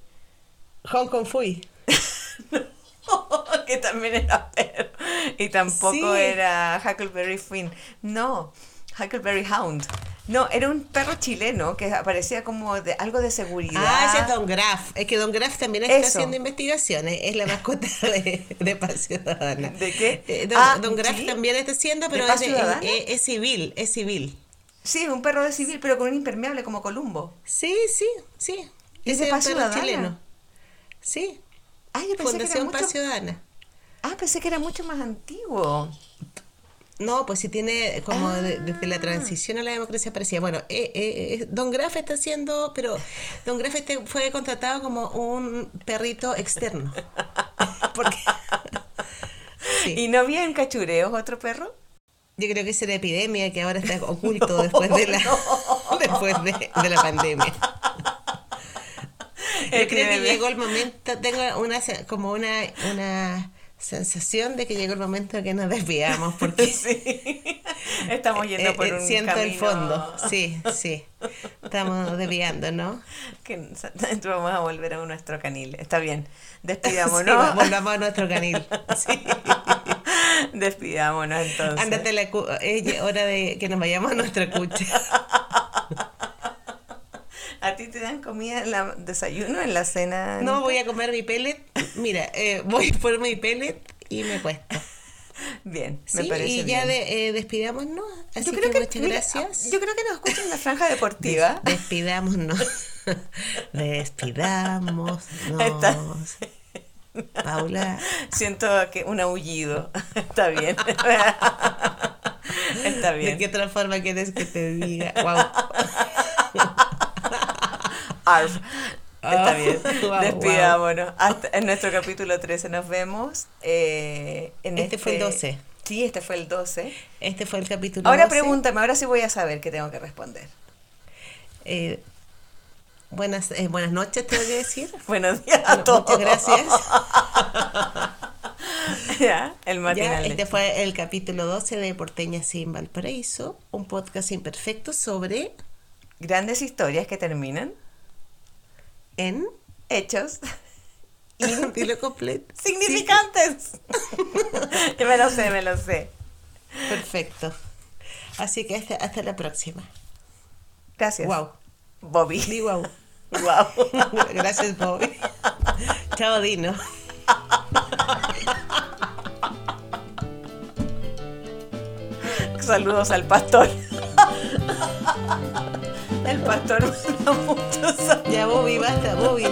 Hong Kong Fui. que también era perro. Y tampoco era Huckleberry Finn. No, Huckleberry Hound. No, era un perro chileno que aparecía como de algo de seguridad. Ah, ese es Don Graff. Es que Don Graff también está haciendo investigaciones. Es la mascota de, de Paz Ciudadana. ¿De qué? Eh, don, ah, Graff también está haciendo, pero es, es, civil, es civil. Sí, un perro de civil, pero con un impermeable como Columbo. Sí, sí, sí. ¿Es de Paz Ciudadana? chileno. Sí. Ah, yo pensé que era mucho... Paz Ciudadana. Ah, pensé que era mucho más antiguo. No, pues si tiene como desde la transición a la democracia parecía. Bueno, eh, eh, eh, Don Graf está haciendo, pero Don Graf este fue contratado como un perrito externo. Porque, ¿Y no había en Cachureos otro perro? Yo creo que es la epidemia que ahora está oculto después de la, después de, la pandemia. Yo creo que llegó el momento, tengo una como una, una sensación de que llegó el momento de que nos desviamos porque sí. estamos yendo por eh, un siento el fondo. Sí sí. Estamos desviando no que vamos a volver a nuestro canil. Está bien. Despidámonos. Volvamos a nuestro canil. Sí. despidámonos entonces. Ándate la es hora de que nos vayamos a nuestra cucha ¿A ti te dan comida en la desayuno, en la cena? No, voy a comer mi pellet. Mira, eh, voy por mi pellet y me cuesta. Bien, me parece y ya de, eh, despidámonos. Así yo creo que, muchas gracias. Yo creo que nos escuchan en la franja deportiva. despidámonos. Despidámonos. Paula. Siento que un aullido. Está bien. Está bien. ¿De qué otra forma quieres que te diga? Wow. Arf. Está bien. Despidámonos. Hasta en nuestro capítulo 13 nos vemos. Eh, en este, fue el 12. Este sí, este fue el 12. Este fue el capítulo Ahora pregúntame, ahora sí voy a saber qué tengo que responder. Eh, buenas, eh, buenas noches, tengo que decir. Buenos días a todos. Muchas gracias. ya, el matinal. este fue el capítulo 12 de Porteña sin Valparaíso, un podcast imperfecto sobre grandes historias que terminan en hechos Dilo completo. significantes. me lo sé, me lo sé. Perfecto. Así que hasta, hasta la próxima. Gracias. Wow. Bobby. Di wow. Wow. Gracias, Bobby. Chao, Dino. Saludos al pastor. El pastor me da mucho Bobby, basta, Bobby.